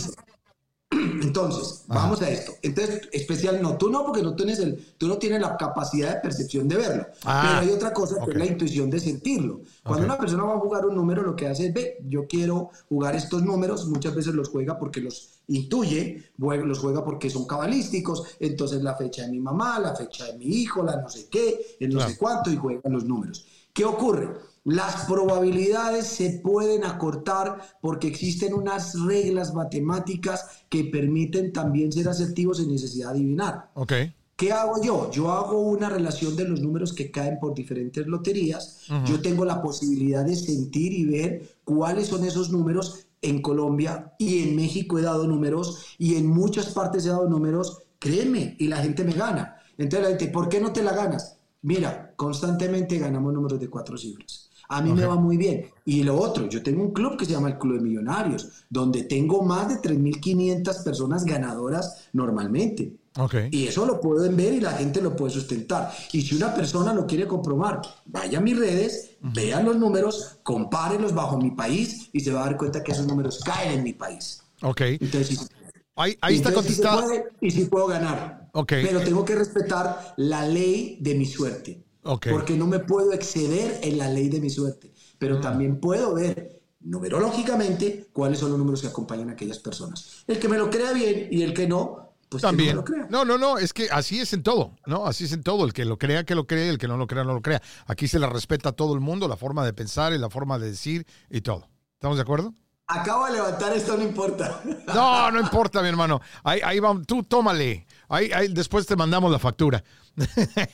Speaker 2: Entonces, vamos a esto. Entonces, especial no, tú no, porque no tienes, el, tú no tienes la capacidad de percepción de verlo. Ah, pero hay otra cosa que es la intuición de sentirlo. Cuando una persona va a jugar un número, lo que hace es, ve, yo quiero jugar estos números, muchas veces los juega porque los intuye, los juega porque son cabalísticos, entonces la fecha de mi mamá, la fecha de mi hijo, la no sé qué, el no sé cuánto, y juegan los números. ¿Qué ocurre? Las probabilidades se pueden acortar porque existen unas reglas matemáticas que permiten también ser asertivos sin necesidad de adivinar.
Speaker 1: Okay.
Speaker 2: ¿Qué hago yo? Yo hago una relación de los números que caen por diferentes loterías. Yo tengo la posibilidad de sentir y ver cuáles son esos números en Colombia y en México he dado números y en muchas partes he dado números. Créeme, y la gente me gana. Entonces la gente, ¿por qué no te la ganas? Mira, constantemente ganamos números de cuatro cifras. A mí me va muy bien. Y lo otro, yo tengo un club que se llama el Club de Millonarios, donde tengo más de 3.500 personas ganadoras normalmente.
Speaker 1: Okay.
Speaker 2: Y eso lo pueden ver y la gente lo puede sustentar. Y si una persona lo quiere comprobar, vaya a mis redes, vean los números, compárenlos bajo mi país y se va a dar cuenta que esos números caen en mi país.
Speaker 1: Ok.
Speaker 2: Entonces,
Speaker 1: ahí, ahí está contestado.
Speaker 2: y si puedo ganar.
Speaker 1: Okay.
Speaker 2: Pero tengo que respetar la ley de mi suerte. Porque no me puedo exceder en la ley de mi suerte. Pero mm. también puedo ver numerológicamente cuáles son los números que acompañan a aquellas personas. El que me lo crea bien y el que no, pues
Speaker 1: también.
Speaker 2: no, lo crea.
Speaker 1: no, no, no, es que así es en todo, ¿no? Así es en todo. El que lo crea, que lo cree, el que no lo crea, no lo crea. Aquí se le respeta a todo el mundo, la forma de pensar y la forma de decir y todo. ¿Estamos de acuerdo?
Speaker 2: Acabo de levantar esto, no importa.
Speaker 1: No, no importa, mi hermano. Ahí, ahí vamos, tú tómale. Ahí, ahí, después te mandamos la factura.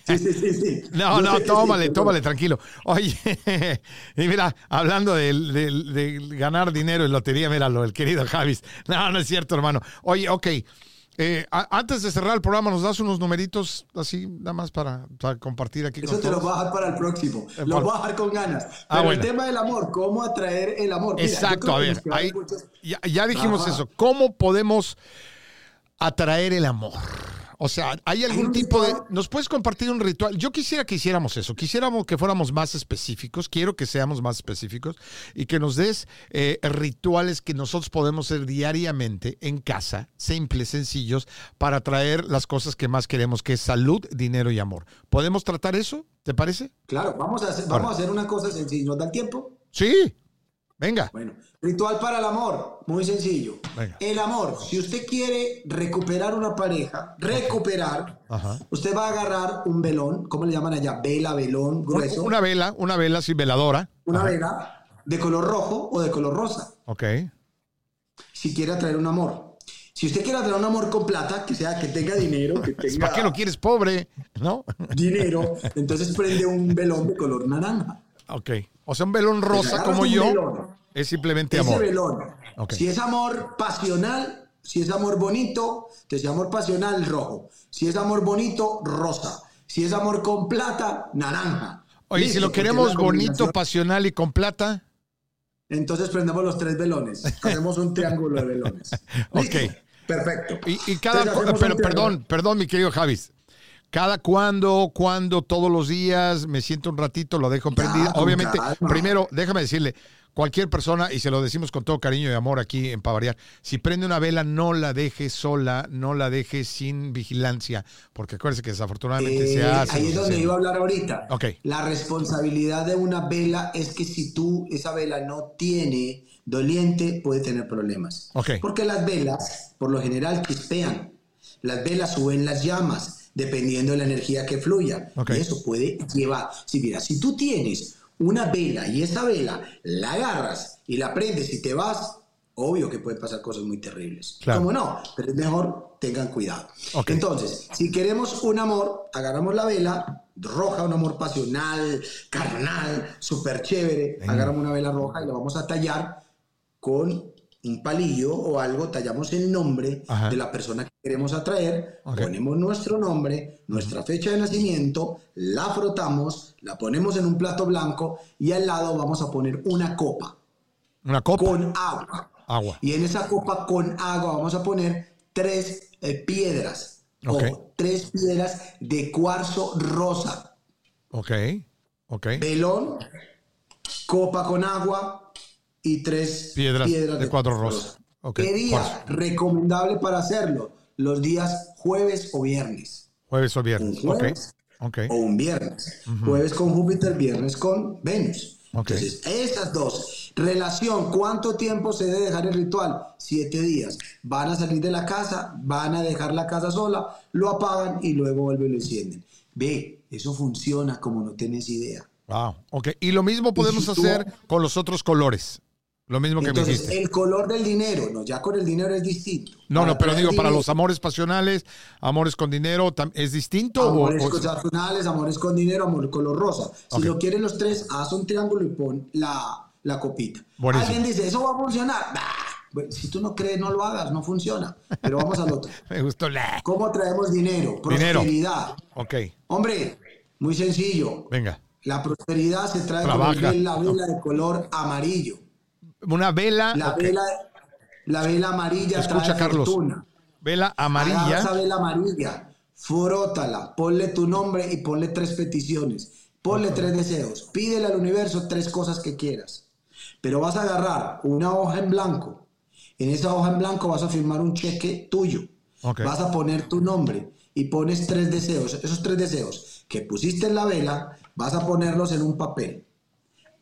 Speaker 2: Sí, sí, sí, sí.
Speaker 1: No, no, tómale, tómale, tranquilo. Oye, y mira, hablando de, ganar dinero en lotería, míralo, el querido Javis. No, no es cierto, hermano. Oye, ok. Eh, antes de cerrar el programa, ¿nos das unos numeritos así, nada más para, compartir aquí?
Speaker 2: Eso te lo voy a dejar para el próximo. Eh, lo voy a dejar con ganas. Ah, Pero el tema del amor, ¿cómo atraer el amor?
Speaker 1: Exacto, a ver, ya, dijimos eso. ¿Cómo podemos atraer el amor? O sea, ¿hay algún tipo de... ¿Nos puedes compartir un ritual? Yo quisiera que hiciéramos eso, quisiéramos que fuéramos más específicos, quiero que seamos más específicos y que nos des eh, rituales que nosotros podemos hacer diariamente en casa, simples, sencillos, para traer las cosas que más queremos, que es salud, dinero y amor. ¿Podemos tratar eso? ¿Te parece?
Speaker 2: Claro, vamos a hacer, vamos a hacer una cosa sencilla. ¿Nos da el tiempo?
Speaker 1: Sí, Venga.
Speaker 2: Bueno, ritual para el amor, muy sencillo. El amor, si usted quiere recuperar una pareja, recuperar, usted va a agarrar un velón, ¿cómo le llaman allá? Vela, velón, grueso.
Speaker 1: Una vela, una vela, sí, veladora.
Speaker 2: Una vela de color rojo o de color rosa.
Speaker 1: Ok.
Speaker 2: Si quiere atraer un amor. Si usted quiere atraer un amor con plata, que sea que tenga dinero, que tenga.
Speaker 1: ¿Para qué lo quieres pobre? ¿No?
Speaker 2: Dinero, entonces prende un velón de color naranja.
Speaker 1: Ok. O sea, un velón rosa como yo es simplemente
Speaker 2: Ese
Speaker 1: amor.
Speaker 2: velón. Si es amor pasional, si es amor bonito, entonces amor pasional rojo. Si es amor bonito, rosa. Si es amor con plata, naranja.
Speaker 1: Oye, si lo queremos bonito, pasional y con plata.
Speaker 2: Entonces prendemos los tres velones. Hacemos un triángulo de velones.
Speaker 1: ok.
Speaker 2: Perfecto.
Speaker 1: Y, cada. Pero, perdón, perdón, mi querido Javis cada cuando, cuando, todos los días, me siento un ratito, lo dejo prendido. Obviamente, primero, déjame decirle, cualquier persona, y se lo decimos con todo cariño y amor aquí en Pavariar, si prende una vela, no la deje sola, no la deje sin vigilancia, porque acuérdese que desafortunadamente se eh, hace.
Speaker 2: Ahí es donde iba a hablar ahorita.
Speaker 1: Okay.
Speaker 2: La responsabilidad de una vela es que si tú, esa vela no tiene doliente, puede tener problemas.
Speaker 1: Okay.
Speaker 2: Porque las velas, por lo general, chispean. Las velas suben las llamas dependiendo de la energía que fluya. Y eso puede llevar, si mira, si tú tienes una vela y esa vela la agarras y la prendes y te vas, obvio que pueden pasar cosas muy terribles.
Speaker 1: Claro.
Speaker 2: ¿Cómo no? Pero es mejor tengan cuidado. Entonces, si queremos un amor, agarramos la vela roja, un amor pasional, carnal, súper chévere, agarramos una vela roja y la vamos a tallar con un palillo o algo, tallamos el nombre de la persona que queremos atraer, ponemos nuestro nombre, nuestra fecha de nacimiento, la frotamos, la ponemos en un plato blanco y al lado vamos a poner una copa.
Speaker 1: Una copa.
Speaker 2: Con agua.
Speaker 1: Agua.
Speaker 2: Y en esa copa con agua vamos a poner tres eh, piedras. O tres piedras de cuarzo rosa.
Speaker 1: Ok. Ok.
Speaker 2: Velón, copa con agua, y tres piedras,
Speaker 1: de, cuatro rosas.
Speaker 2: ¿Qué día recomendable para hacerlo? Los días jueves o viernes.
Speaker 1: Jueves o viernes.
Speaker 2: Un O un viernes. Jueves con Júpiter, viernes con Venus. Entonces, estas dos. Relación, ¿cuánto tiempo se debe dejar el ritual? Siete días. Van a salir de la casa, van a dejar la casa sola, lo apagan y luego vuelven y lo encienden. Ve, eso funciona como no tienes idea.
Speaker 1: Wow, ok. Y lo mismo podemos hacer con los otros colores. Lo mismo que
Speaker 2: Entonces,
Speaker 1: me dijiste.
Speaker 2: El color del dinero, no, ya con el dinero es distinto.
Speaker 1: No, no, pero digo, para los amores pasionales, amores con dinero, ¿es distinto?
Speaker 2: Amores pasionales, amores con dinero, amor color rosa. Si lo quieren los tres, haz un triángulo y pon la, la copita. Alguien dice, ¿eso va a funcionar? si tú no crees, no lo hagas, no funciona. Pero vamos al otro.
Speaker 1: me gustó la.
Speaker 2: ¿Cómo traemos dinero? Prosperidad.
Speaker 1: Ok.
Speaker 2: Hombre, muy sencillo.
Speaker 1: Venga.
Speaker 2: La prosperidad se trae con la vela de color amarillo.
Speaker 1: Una vela.
Speaker 2: La, vela, la vela amarilla
Speaker 1: Escucha, Carlos. Vela amarilla.
Speaker 2: esa vela amarilla, frótala, ponle tu nombre y ponle tres peticiones. Ponle tres deseos. Pídele al universo tres cosas que quieras. Pero vas a agarrar una hoja en blanco. En esa hoja en blanco vas a firmar un cheque tuyo. Vas a poner tu nombre y pones tres deseos. Esos tres deseos que pusiste en la vela, vas a ponerlos en un papel.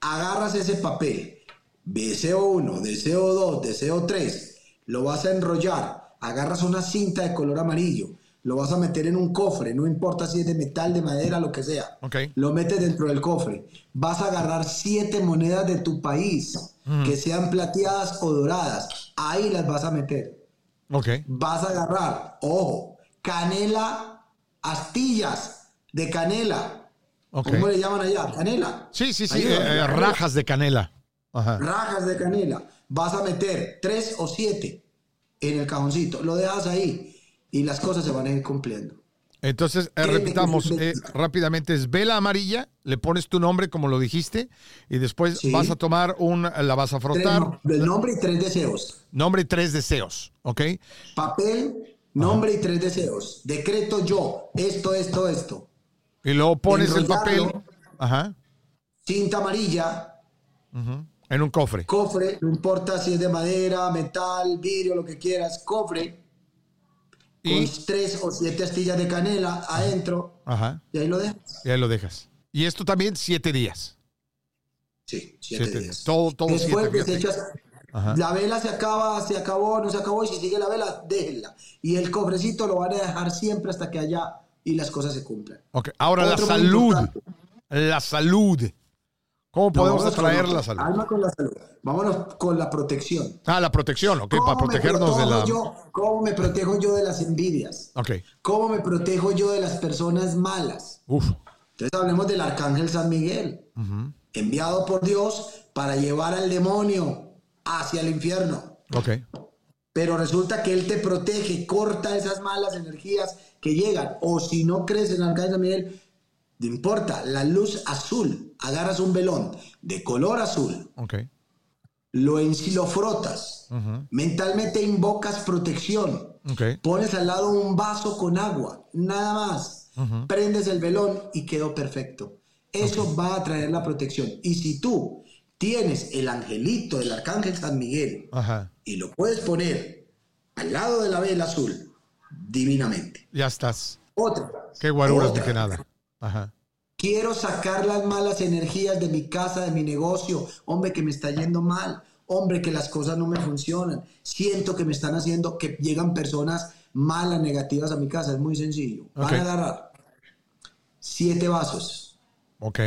Speaker 2: Agarras ese papel, Deseo 1, deseo 2, deseo 3, lo vas a enrollar, agarras una cinta de color amarillo, lo vas a meter en un cofre, no importa si es de metal, de madera, lo que sea. Lo metes dentro del cofre. Vas a agarrar siete monedas de tu país, que sean plateadas o doradas. Ahí las vas a meter.
Speaker 1: Okay.
Speaker 2: Vas a agarrar, ojo, canela, astillas de canela. ¿Cómo le llaman allá? ¿Canela?
Speaker 1: Sí, sí, sí, eh, rajas de canela
Speaker 2: rajas de canela. Vas a meter tres o siete en el cajoncito, lo dejas ahí y las cosas se van a ir cumpliendo.
Speaker 1: Entonces, eh, repitamos eh, rápidamente, es vela amarilla, le pones tu nombre como lo dijiste y después vas a tomar un, la vas a frotar.
Speaker 2: el nombre y tres deseos.
Speaker 1: Nombre y tres deseos, ¿ok?
Speaker 2: Papel, nombre y tres deseos. Decreto yo, esto, esto, esto.
Speaker 1: Y luego pones el papel. Ajá.
Speaker 2: Cinta amarilla.
Speaker 1: En un cofre.
Speaker 2: Cofre, no importa si es de madera, metal, vidrio, lo que quieras, cofre. Y con tres o siete astillas de canela adentro.
Speaker 1: Ajá.
Speaker 2: Y ahí lo dejas.
Speaker 1: Y ahí lo dejas. Y esto también siete días.
Speaker 2: Sí, siete, días.
Speaker 1: Todo, todo
Speaker 2: Después desechas. La vela se acaba, se acabó, no se acabó. Y si sigue la vela, déjenla. Y el cofrecito lo van a dejar siempre hasta que haya y las cosas se cumplan.
Speaker 1: Ok, ahora la salud. La salud. ¿Cómo podemos atraer la salud?
Speaker 2: Alma con la salud. Vámonos con la protección.
Speaker 1: Ah, la protección, ok, para protegernos de la.
Speaker 2: Yo, ¿Cómo me protejo yo de las envidias?
Speaker 1: Ok.
Speaker 2: ¿Cómo me protejo yo de las personas malas?
Speaker 1: Uf.
Speaker 2: Entonces hablemos del arcángel San Miguel, enviado por Dios para llevar al demonio hacia el infierno.
Speaker 1: Ok.
Speaker 2: Pero resulta que él te protege, corta esas malas energías que llegan. O si no crees en el arcángel San Miguel, no importa, la luz azul, agarras un velón de color azul,
Speaker 1: okay.
Speaker 2: lo, en, lo frotas, mentalmente invocas protección, pones al lado un vaso con agua, nada más, prendes el velón y quedó perfecto. Eso va a traer la protección. Y si tú tienes el angelito del arcángel San Miguel y lo puedes poner al lado de la vela azul, divinamente.
Speaker 1: Ya estás.
Speaker 2: Otra.
Speaker 1: Qué guaruras que nada. Ajá.
Speaker 2: Quiero sacar las malas energías de mi casa, de mi negocio. Hombre, que me está yendo mal. Hombre, que las cosas no me funcionan. Siento que me están haciendo, que llegan personas malas, negativas a mi casa. Es muy sencillo. Van a agarrar siete vasos.
Speaker 1: Ok.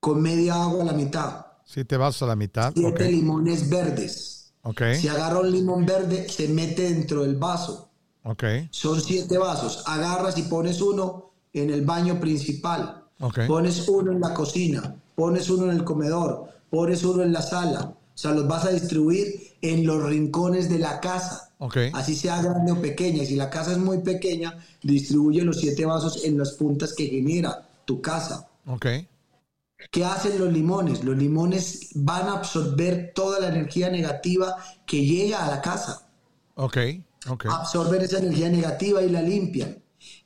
Speaker 2: Con media agua a la mitad.
Speaker 1: Siete vasos a la mitad.
Speaker 2: Siete limones verdes.
Speaker 1: Ok.
Speaker 2: Si agarra un limón verde, se mete dentro del vaso.
Speaker 1: Ok.
Speaker 2: Son siete vasos. Agarras y pones uno en el baño principal, pones uno en la cocina, pones uno en el comedor, pones uno en la sala. O sea, los vas a distribuir en los rincones de la casa.
Speaker 1: Okay.
Speaker 2: Así sea grande o pequeña. Si la casa es muy pequeña, distribuye los siete vasos en las puntas que genera tu casa.
Speaker 1: Ok.
Speaker 2: ¿Qué hacen los limones? Los limones van a absorber toda la energía negativa que llega a la casa.
Speaker 1: Ok, ok.
Speaker 2: Absorben esa energía negativa y la limpian.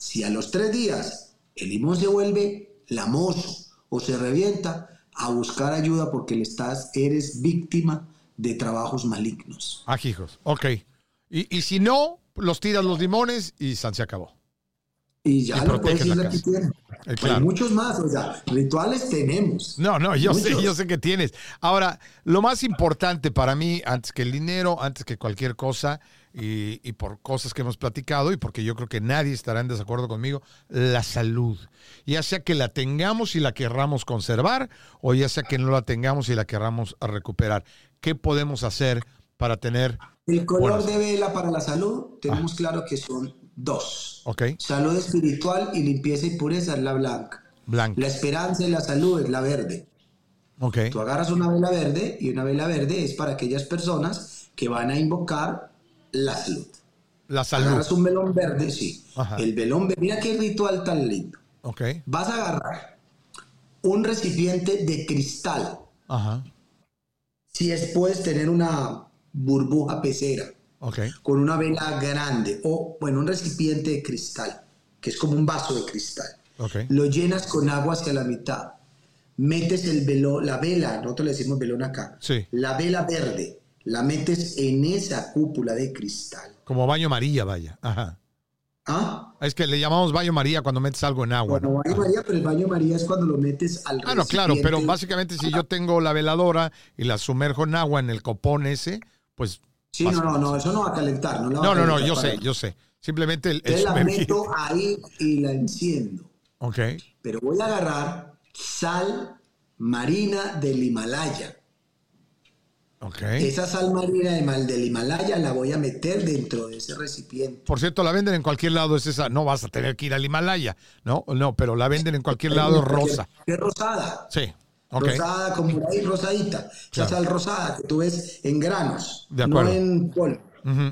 Speaker 2: Si a los tres días el limón se vuelve lamoso o se revienta, a buscar ayuda porque le estás, eres víctima de trabajos malignos.
Speaker 1: Ah, hijos. Ok. Y, y si no, los tiras los limones y San se acabó.
Speaker 2: Y ya
Speaker 1: Y
Speaker 2: lo puedes ir
Speaker 1: la
Speaker 2: tiene.
Speaker 1: Eh, claro.
Speaker 2: Hay muchos más, o sea, rituales tenemos.
Speaker 1: No, no, yo sé, yo sé que tienes. Ahora, lo más importante para mí, antes que el dinero, antes que cualquier cosa, y, y por cosas que hemos platicado, y porque yo creo que nadie estará en desacuerdo conmigo, la salud. Ya sea que la tengamos y la querramos conservar, o ya sea que no la tengamos y la querramos recuperar. ¿Qué podemos hacer para tener...
Speaker 2: El color
Speaker 1: Buenas.
Speaker 2: de vela para la salud,
Speaker 1: Ah.
Speaker 2: tenemos claro que son dos.
Speaker 1: Ok,
Speaker 2: Salud espiritual y limpieza y pureza es la blanca.
Speaker 1: blanco.
Speaker 2: La esperanza y la salud es la verde.
Speaker 1: Ok,
Speaker 2: Tú agarras una vela verde y una vela verde es para aquellas personas que van a invocar la salud.
Speaker 1: la salud.
Speaker 2: Agarras un velón verde, sí.
Speaker 1: Ajá.
Speaker 2: El velón verde, mira qué ritual tan lindo.
Speaker 1: Ok,
Speaker 2: Vas a agarrar un recipiente de cristal.
Speaker 1: ajá,
Speaker 2: Si es, puedes tener una burbuja pecera
Speaker 1: ok,
Speaker 2: con una vela grande o, bueno, un recipiente de cristal, que es como un vaso de cristal.
Speaker 1: ok.
Speaker 2: Lo llenas con agua hacia la mitad. Metes el velo, la vela, nosotros le decimos velón acá.
Speaker 1: Sí.
Speaker 2: La vela verde, la metes en esa cúpula de cristal.
Speaker 1: Como baño María, vaya. Ajá.
Speaker 2: ¿Ah?
Speaker 1: Es que le llamamos baño María cuando metes algo en agua.
Speaker 2: Bueno,
Speaker 1: ¿no?
Speaker 2: baño María, pero el baño María es cuando lo metes al
Speaker 1: Ah, no, claro, pero básicamente si yo tengo la veladora y la sumerjo en agua en el copón ese, pues...
Speaker 2: Sí, no, no, no, eso no va a calentar. No, la va
Speaker 1: No,
Speaker 2: a
Speaker 1: no, no, yo sé, yo sé. Simplemente el,
Speaker 2: Entonces la meto ahí y la enciendo.
Speaker 1: Ok,
Speaker 2: Pero voy a agarrar sal marina del Himalaya.
Speaker 1: Ok.
Speaker 2: Esa sal marina de mal- del Himalaya la voy a meter dentro de ese recipiente.
Speaker 1: Por cierto, la venden en cualquier lado, es esa. No vas a tener que ir al Himalaya, ¿no? No, pero la venden en cualquier lado rosa.
Speaker 2: Es rosada.
Speaker 1: Sí, ok.
Speaker 2: Rosada, como por ahí rosadita. Esa sal rosada que tú ves en granos,
Speaker 1: De
Speaker 2: no en polvo.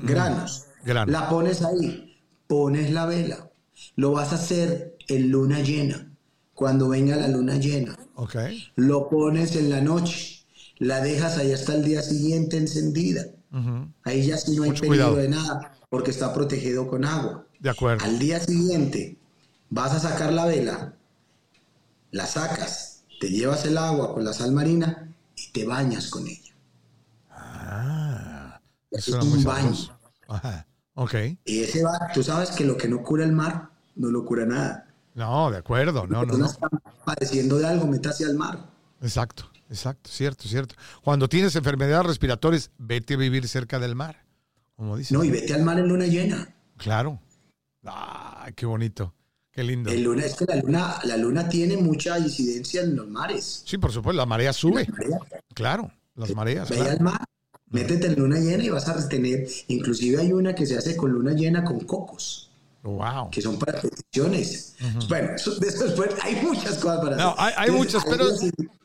Speaker 2: Granos.
Speaker 1: Granos.
Speaker 2: La pones ahí, pones la vela. Lo vas a hacer en luna llena, cuando venga la luna llena.
Speaker 1: Ok,
Speaker 2: Lo pones en la noche, la dejas ahí hasta el día siguiente encendida. Ahí ya sí no hay
Speaker 1: Mucho
Speaker 2: peligro
Speaker 1: cuidado.
Speaker 2: de nada, porque está protegido con agua.
Speaker 1: de acuerdo.
Speaker 2: Al día siguiente vas a sacar la vela, la sacas, te llevas el agua con la sal marina y te bañas con ella.
Speaker 1: Ah,
Speaker 2: Es
Speaker 1: eso muy
Speaker 2: un baño.
Speaker 1: Ajá, ok.
Speaker 2: Y ese va, tú sabes que lo que no cura el mar, no lo cura nada.
Speaker 1: No, de acuerdo, no, no, no.
Speaker 2: Están padeciendo de algo, métase al mar.
Speaker 1: Exacto, exacto, cierto, cierto. Cuando tienes enfermedades respiratorias, vete a vivir cerca del mar, como dice.
Speaker 2: No, y vete al mar en luna llena.
Speaker 1: Claro. Ah, qué bonito, qué lindo.
Speaker 2: En luna, es que la luna, la luna tiene mucha incidencia en los mares.
Speaker 1: Sí, por supuesto, la marea sube.
Speaker 2: Marea.
Speaker 1: Claro, las mareas.
Speaker 2: Ve
Speaker 1: claro.
Speaker 2: al mar, métete en luna llena y vas a tener, inclusive hay una que se hace con luna llena con cocos,
Speaker 1: Wow.
Speaker 2: que son para peticiones. Bueno, después hay muchas cosas para
Speaker 1: No,
Speaker 2: hacer.
Speaker 1: hay, hay
Speaker 2: Entonces,
Speaker 1: muchas, pero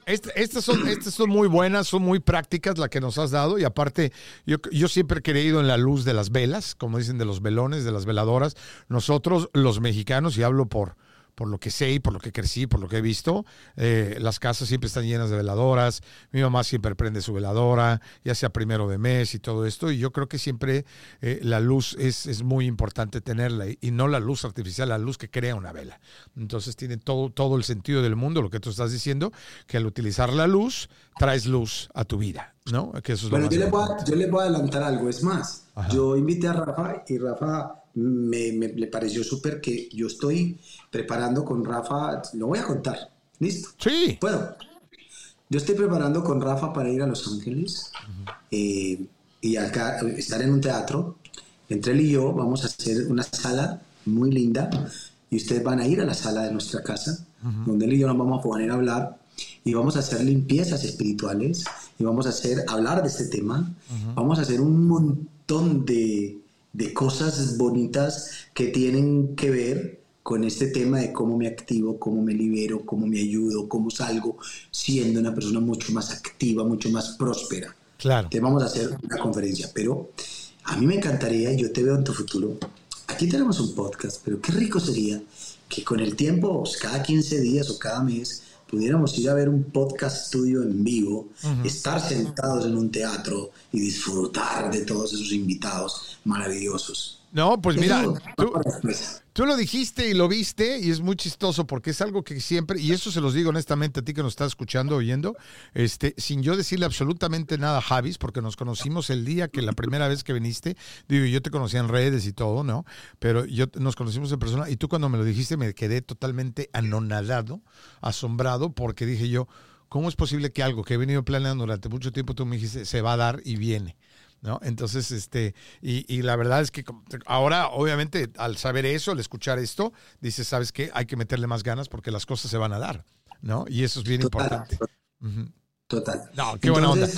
Speaker 1: este- estas, son, estas son muy buenas, son muy prácticas las que nos has dado y aparte yo, yo siempre he creído en la luz de las velas, como dicen de los velones, de las veladoras. Nosotros los mexicanos, y hablo por, por lo que sé y por lo que crecí, por lo que he visto, eh, las casas siempre están llenas de veladoras, mi mamá siempre prende su veladora, ya sea primero de mes y todo esto, y yo creo que siempre eh, la luz es, es muy importante tenerla y, no la luz artificial, la luz que crea una vela. Entonces tiene todo, todo el sentido del mundo lo que tú estás diciendo, que al utilizar la luz traes luz a tu vida, ¿no? Que eso es lo
Speaker 2: Bueno,
Speaker 1: más
Speaker 2: yo le, voy a,
Speaker 1: importante.
Speaker 2: yo le voy a adelantar algo, es más,
Speaker 1: Ajá.
Speaker 2: yo invité a Rafa y Rafa me, me- le pareció súper que yo estoy preparando con Rafa, lo voy a contar, ¿listo?
Speaker 1: Sí,
Speaker 2: ¿Puedo? Yo estoy preparando con Rafa para ir a Los Ángeles eh, y acá estar en un teatro. Entre él y yo vamos a hacer una sala muy linda y ustedes van a ir a la sala de nuestra casa, donde él y yo nos vamos a poner a hablar y vamos a hacer limpiezas espirituales y vamos a hacer hablar de este tema. Vamos a hacer un montón de, de cosas bonitas que tienen que ver con este tema de cómo me activo, cómo me libero, cómo me ayudo, cómo salgo siendo una persona mucho más activa, mucho más próspera.
Speaker 1: Claro.
Speaker 2: Te vamos a hacer una conferencia, pero a mí me encantaría, yo te veo en tu futuro. Aquí tenemos un podcast, pero qué rico sería que con el tiempo, cada 15 días o cada mes, pudiéramos ir a ver un podcast estudio en vivo, estar sentados en un teatro y disfrutar de todos esos invitados maravillosos.
Speaker 1: No, pues mira, tú, lo dijiste y lo viste y es muy chistoso porque es algo que siempre, y eso se los digo honestamente a ti que nos estás escuchando, oyendo, este, sin yo decirle absolutamente nada a Javis, porque nos conocimos el día que la primera vez que viniste, digo, yo te conocía en redes y todo, ¿no? Pero yo nos conocimos en persona y tú cuando me lo dijiste me quedé totalmente anonadado, asombrado, porque dije yo, ¿cómo es posible que algo que he venido planeando durante mucho tiempo tú me dijiste se va a dar y viene? ¿No? Entonces, este, y, la verdad es que ahora, obviamente, al saber eso, al escuchar esto, dices, ¿sabes qué? Hay que meterle más ganas porque las cosas se van a dar, ¿no? Y eso es bien importante.
Speaker 2: Total.
Speaker 1: No, qué buena onda.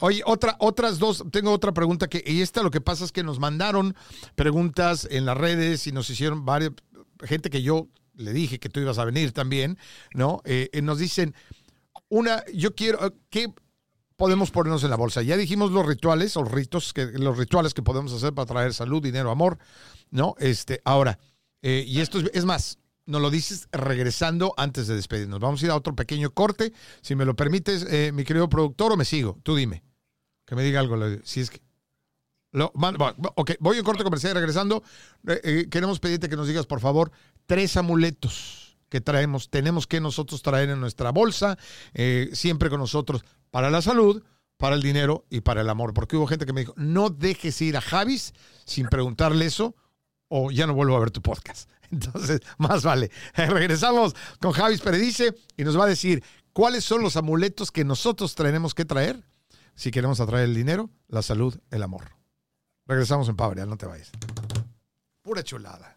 Speaker 1: Oye, otra, otras dos, tengo otra pregunta que, y esta lo que pasa es que nos mandaron preguntas en las redes y nos hicieron varias, gente que yo le dije que tú ibas a venir también, ¿no? Eh, eh, nos dicen, una, yo quiero, ¿qué, podemos ponernos en la bolsa. Ya dijimos los rituales o ritos que los rituales que podemos hacer para traer salud, dinero, amor, ¿no? Este, ahora, eh, y esto es, más, nos lo dices regresando antes de despedirnos. Vamos a ir a otro pequeño corte. Si me lo permites, eh, mi querido productor, o me sigo. Tú dime. Que me diga algo. Si es que. Lo, ok, voy en corte comercial regresando. Eh, queremos pedirte que nos digas, por favor, tres amuletos que traemos, tenemos que nosotros traer en nuestra bolsa, siempre con nosotros para la salud, para el dinero y para el amor. Porque hubo gente que me dijo, no dejes ir a Javis sin preguntarle eso o ya no vuelvo a ver tu podcast. Entonces, más vale. Regresamos con Javis Peredice y nos va a decir cuáles son los amuletos que nosotros tenemos que traer si queremos atraer el dinero, la salud, el amor. Regresamos en Pabria, no te vayas. Pura chulada.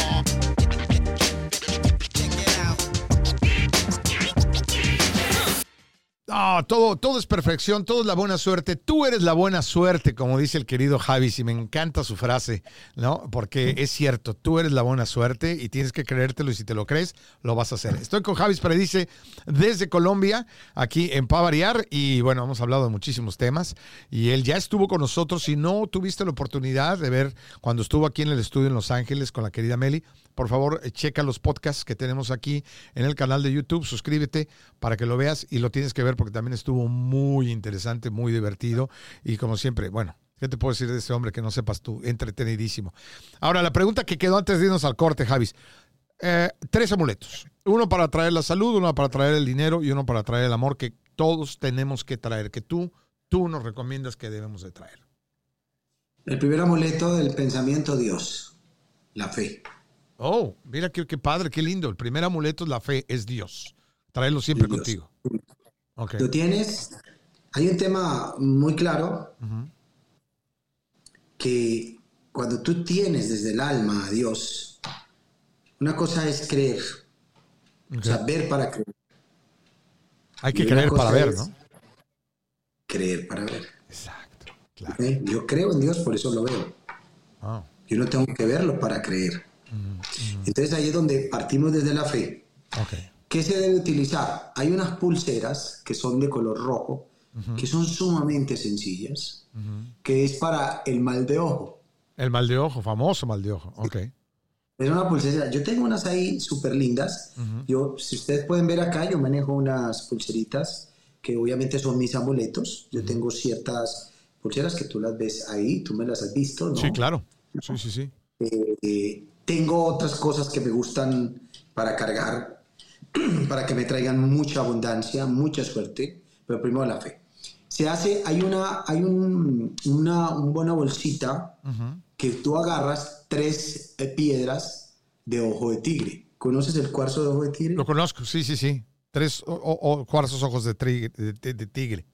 Speaker 1: Todo, todo es perfección, todo es la buena suerte. Tú eres la buena suerte, como dice el querido Javi, y me encanta su frase, ¿no? Porque es cierto, tú eres la buena suerte y tienes que creértelo y si te lo crees, lo vas a hacer. Estoy con Javis Predice desde Colombia, aquí en Pavariar, y bueno, hemos hablado de muchísimos temas y él ya estuvo con nosotros. Si no tuviste la oportunidad de ver cuando estuvo aquí en el estudio en Los Ángeles con la querida Meli, por favor, eh, checa los podcasts que tenemos aquí en el canal de YouTube, suscríbete para que lo veas y lo tienes que ver porque también estuvo muy interesante, muy divertido y como siempre, bueno, ¿qué te puedo decir de este hombre que no sepas tú? Entretenidísimo. Ahora, la pregunta que quedó antes de irnos al corte, Javis. Eh, tres amuletos. Uno para traer la salud, uno para traer el dinero y uno para traer el amor que todos tenemos que traer, que tú, tú nos recomiendas que debemos de traer.
Speaker 2: El primer amuleto del pensamiento Dios, la fe.
Speaker 1: Oh, mira qué, padre, qué lindo. El primer amuleto es la fe, es Dios. Tráelo siempre contigo.
Speaker 2: Okay. Tú tienes, hay un tema muy claro que cuando tú tienes desde el alma a Dios, una cosa es creer, o sea, ver para creer.
Speaker 1: Hay que creer para ver, ¿no?
Speaker 2: Creer para ver.
Speaker 1: Exacto, claro.
Speaker 2: Yo creo en Dios, por eso lo veo. Ah. Yo no tengo que verlo para creer. Entonces ahí es donde partimos desde la fe. ¿Qué se debe utilizar? Hay unas pulseras que son de color rojo, que son sumamente sencillas, que es para el mal de ojo.
Speaker 1: El mal de ojo, famoso mal de ojo, ok.
Speaker 2: Es una pulsera. Yo tengo unas ahí súper lindas. Yo, si ustedes pueden ver acá, yo manejo unas pulseritas que obviamente son mis amuletos. Yo tengo ciertas pulseras que tú las ves ahí, tú me las has visto, ¿no?
Speaker 1: Sí, claro. Sí, sí, sí.
Speaker 2: Eh, tengo otras cosas que me gustan para cargar, para que me traigan mucha abundancia, mucha suerte, pero primero la fe. Se hace, hay una, hay un, una, buena bolsita que tú agarras tres eh, piedras de ojo de tigre. ¿Conoces el cuarzo de ojo de tigre?
Speaker 1: Lo conozco, sí, sí, sí. Tres o, cuarzos ojos de, tigre. De, tigre.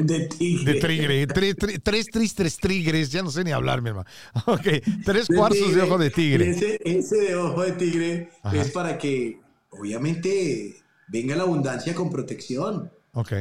Speaker 2: de tigre.
Speaker 1: De tigre. Tres, tristes tigres, ya no sé ni hablar, mi hermano. Ok, tres cuarzos de ojo de tigre.
Speaker 2: Ese, ese, de ojo de tigre es para que, obviamente, venga la abundancia con protección.
Speaker 1: Ok.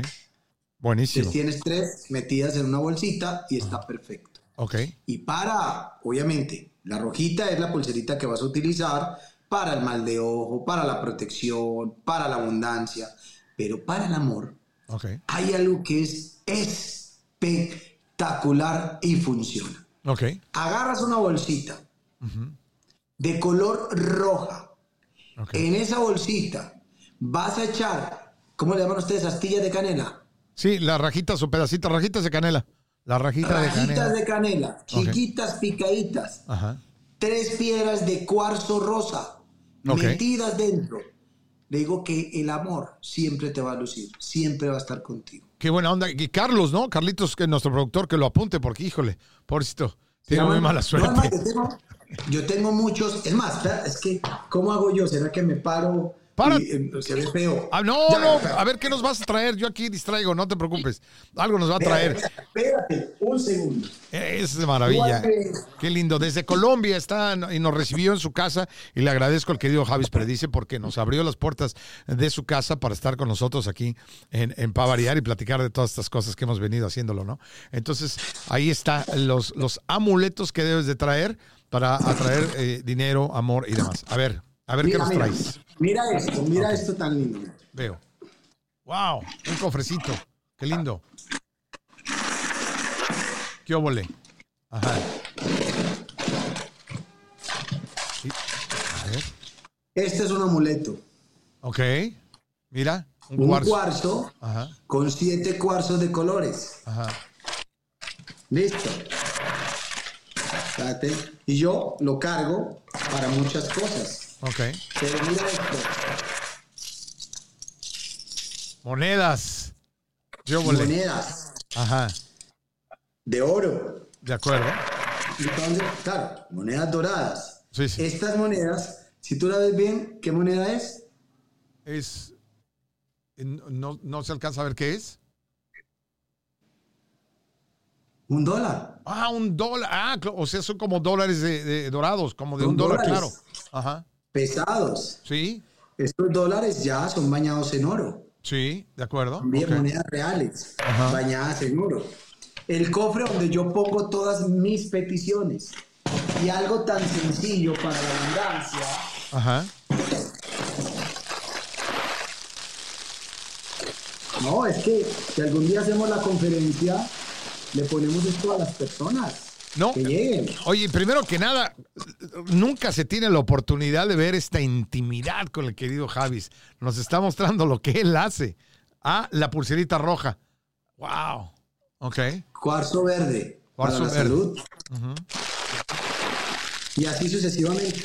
Speaker 1: Buenísimo.
Speaker 2: tienes tres metidas en una bolsita y está perfecto.
Speaker 1: Ok.
Speaker 2: Y para, obviamente, la rojita es la pulserita que vas a utilizar para el mal de ojo, para la protección, para la abundancia, pero para el amor
Speaker 1: okay.
Speaker 2: hay algo que es espectacular y funciona.
Speaker 1: Okay.
Speaker 2: Agarras una bolsita de color roja. En esa bolsita vas a echar, ¿cómo le llaman ustedes? Astillas de canela.
Speaker 1: Sí, las rajitas o pedacitos, rajitas de canela. Las rajitas, de canela.
Speaker 2: Rajitas de canela, chiquitas picaditas.
Speaker 1: Ajá.
Speaker 2: Tres piedras de cuarzo rosa metidas dentro. Le digo que el amor siempre te va a lucir, siempre va a estar contigo.
Speaker 1: Qué buena onda. Y Carlos, ¿no? Carlitos, que es nuestro productor, que lo apunte, porque híjole, pobrecito, tiene muy mala suerte.
Speaker 2: Yo tengo muchos, es más, es que, ¿cómo hago yo? ¿Será que me paro?
Speaker 1: Para.
Speaker 2: Eh, se ve feo.
Speaker 1: Ah, no, no, a ver qué nos vas a traer. Yo aquí distraigo, no te preocupes. Algo nos va a traer.
Speaker 2: Espérate, un segundo.
Speaker 1: Es de maravilla. Qué lindo. Desde Colombia está y nos recibió en su casa y le agradezco al querido Javis Predice porque nos abrió las puertas de su casa para estar con nosotros aquí en, en Pavariar y platicar de todas estas cosas que hemos venido haciéndolo, ¿no? Entonces, ahí está los, los amuletos que debes de traer para atraer eh, dinero, amor y demás. A ver, a ver qué nos traes.
Speaker 2: Mira esto, mira esto tan lindo.
Speaker 1: Veo. Wow, un cofrecito. Qué lindo. ¿Qué óvole? Ajá.
Speaker 2: A ver. Este es un amuleto.
Speaker 1: Ok. Mira.
Speaker 2: Un, cuarzo, con siete cuarzos de colores.
Speaker 1: Ajá.
Speaker 2: Listo. Y yo lo cargo para muchas cosas.
Speaker 1: Ok.
Speaker 2: Pero mira esto.
Speaker 1: Monedas. Yo
Speaker 2: Monedas.
Speaker 1: Ajá.
Speaker 2: De oro.
Speaker 1: De acuerdo.
Speaker 2: Entonces, claro, monedas doradas.
Speaker 1: Sí, sí.
Speaker 2: Estas monedas, si tú la ves bien, ¿qué moneda es?
Speaker 1: Es. No, no se alcanza a ver qué es.
Speaker 2: Un dólar.
Speaker 1: Ah, un dólar. Ah, o sea, son como dólares de, dorados, como de un dólar, claro. Ajá.
Speaker 2: Pesados.
Speaker 1: Sí.
Speaker 2: Estos dólares ya son bañados en oro.
Speaker 1: Sí, de acuerdo.
Speaker 2: También monedas reales, bañadas en oro. El cofre donde yo pongo todas mis peticiones. Y algo tan sencillo para la abundancia.
Speaker 1: Ajá.
Speaker 2: No, es que si algún día hacemos la conferencia, le ponemos esto a las personas.
Speaker 1: No,
Speaker 2: que lleguen.
Speaker 1: oye, primero que nada, nunca se tiene la oportunidad de ver esta intimidad con el querido Javis. Nos está mostrando lo que él hace. Ah, la pulserita roja. Wow. Ok.
Speaker 2: Cuarzo verde. Cuarzo para la salud. Y así sucesivamente.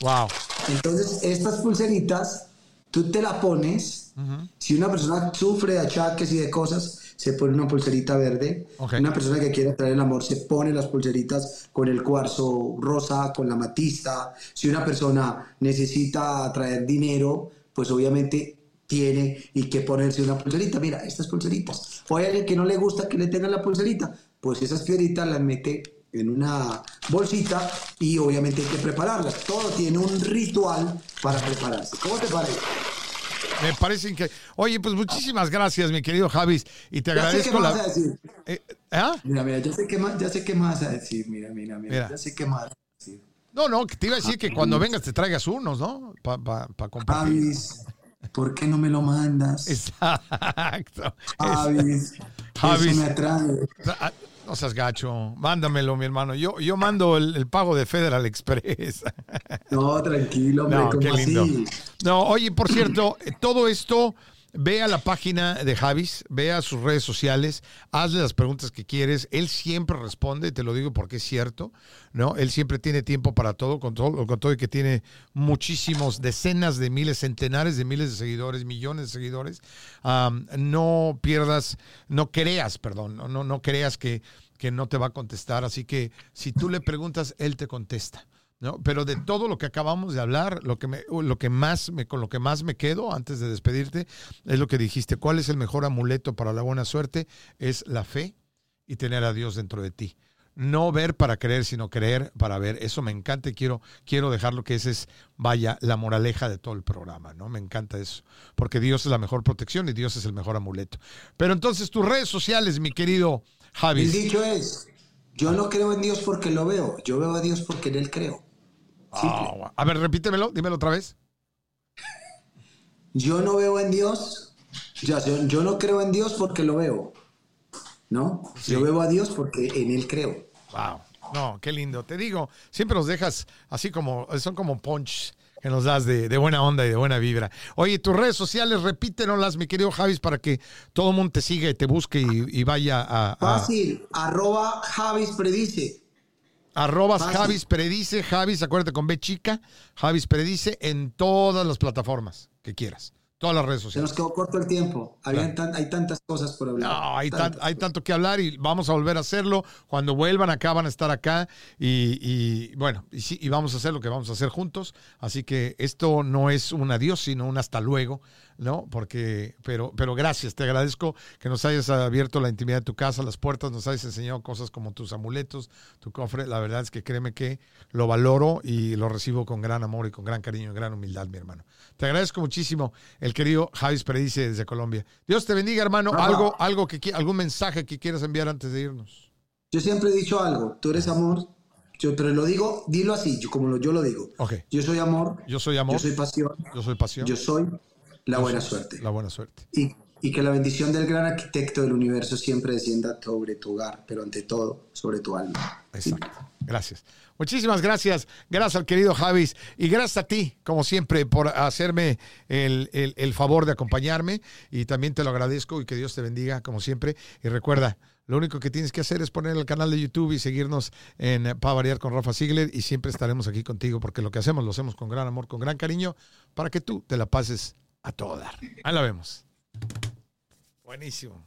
Speaker 1: Wow.
Speaker 2: Entonces, estas pulseritas, tú te la pones. Si una persona sufre de achaques y de cosas, se pone una pulserita verde. Una persona que quiere traer el amor se pone las pulseritas con el cuarzo rosa, con la matista. Si una persona necesita traer dinero, pues obviamente tiene y que ponerse una pulserita. Mira, estas pulseritas. O hay alguien que no le gusta que le tengan la pulserita, pues esas piedritas las mete en una bolsita y obviamente hay que prepararlas. Todo tiene un ritual para prepararse. ¿Cómo te parece?
Speaker 1: Me parece que. Oye, pues muchísimas gracias, mi querido Javis. Y te agradezco
Speaker 2: qué
Speaker 1: la.
Speaker 2: Vas a decir.
Speaker 1: Eh, ¿ah?
Speaker 2: Mira, mira, ya sé qué más, ya sé qué más a decir. Mira, mira, mira, Ya sé qué más vas a decir.
Speaker 1: No, no, te iba a decir que cuando vengas te traigas unos, ¿no? Para pa, pa compartir.
Speaker 2: Javis, ¿por qué no me lo mandas?
Speaker 1: Exacto.
Speaker 2: Javis. Javis. Eso me atrae.
Speaker 1: No seas gacho, mándamelo, mi hermano. Yo, yo mando el, pago de Federal Express.
Speaker 2: No, tranquilo, hombre, no, qué lindo.
Speaker 1: No, oye, por cierto, todo esto Ve a la página de Javis, ve a sus redes sociales, hazle las preguntas que quieres. Él siempre responde, te lo digo porque es cierto, ¿no? Él siempre tiene tiempo para todo, con todo, con todo y que tiene muchísimos, decenas de miles, centenares de miles de seguidores, millones de seguidores. no pierdas, no creas, perdón, no, no, creas que, que no te va a contestar. Así que si tú le preguntas, él te contesta. ¿No? Pero de todo lo que acabamos de hablar, lo que, me, lo que más me, con lo que más me quedo antes de despedirte es lo que dijiste. ¿Cuál es el mejor amuleto para la buena suerte? Es la fe y tener a Dios dentro de ti. No ver para creer, sino creer para ver. Eso me encanta y quiero, quiero dejarlo que ese es, vaya, la moraleja de todo el programa, ¿no? Me encanta eso. Porque Dios es la mejor protección y Dios es el mejor amuleto. Pero entonces tus redes sociales, mi querido Javi.
Speaker 2: El dicho es, yo no creo en Dios porque lo veo, yo veo a Dios porque en Él creo.
Speaker 1: Ah, a ver, repítemelo, dímelo otra vez.
Speaker 2: Yo no veo en Dios, yo, yo no creo en Dios porque lo veo, ¿no? Yo veo a Dios porque en Él creo.
Speaker 1: Wow. No, qué lindo. Te digo, siempre los dejas así como, son como punch que nos das de, buena onda y de buena vibra. Oye, tus redes sociales, repítenoslas, mi querido Javis, para que todo el mundo te siga y te busque y, vaya a,
Speaker 2: Fácil, arroba Javis Predice.
Speaker 1: Arroba Javis Predice, Javis, acuérdate con B chica, Javis Predice en todas las plataformas que quieras. Todas las redes sociales.
Speaker 2: Se nos quedó corto el tiempo. hay tantas cosas por hablar.
Speaker 1: No, hay, hay tanto que hablar y vamos a volver a hacerlo. Cuando vuelvan acá van a estar acá y, bueno, y, y vamos a hacer lo que vamos a hacer juntos. Así que esto no es un adiós, sino un hasta luego. ¿No? Porque, pero, pero gracias, te agradezco que nos hayas abierto la intimidad de tu casa, las puertas, nos hayas enseñado cosas como tus amuletos, tu cofre. La verdad es que créeme que lo valoro y lo recibo con gran amor y con gran cariño y gran humildad, mi hermano. Te agradezco muchísimo, el querido Javis Predice desde Colombia. Dios te bendiga, hermano. Algo, algo que, algún mensaje que quieras enviar antes de irnos.
Speaker 2: Yo siempre he dicho algo, tú eres amor, yo, pero lo digo, dilo así, yo, como yo lo digo. Yo soy amor.
Speaker 1: Yo soy amor.
Speaker 2: Yo soy pasión.
Speaker 1: Yo soy pasión.
Speaker 2: Yo soy la buena suerte.
Speaker 1: La buena suerte.
Speaker 2: Y, y, que la bendición del gran arquitecto del universo siempre descienda sobre tu hogar, pero ante todo sobre tu alma.
Speaker 1: Exacto. Gracias. Muchísimas gracias. Gracias al querido Javis. Y gracias a ti, como siempre, por hacerme el, el, el, favor de acompañarme. Y también te lo agradezco y que Dios te bendiga, como siempre. Y recuerda, lo único que tienes que hacer es poner el canal de YouTube y seguirnos en Para Variar con Rafa Sigler. Y siempre estaremos aquí contigo porque lo que hacemos lo hacemos con gran amor, con gran cariño, para que tú te la pases a todo dar. Ahí la vemos. Buenísimo.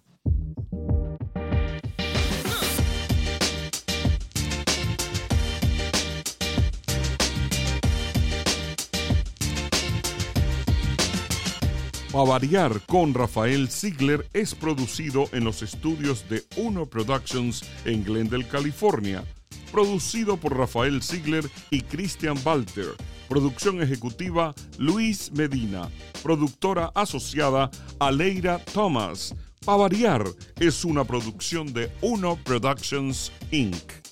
Speaker 3: A variar con Rafael Ziegler es producido en los estudios de Uno Productions en Glendale, California. Producido por Rafael Ziegler y Christian Walter Producción ejecutiva Luis Medina. Productora asociada Aleira Thomas. Pavariar es una producción de Uno Productions Inc.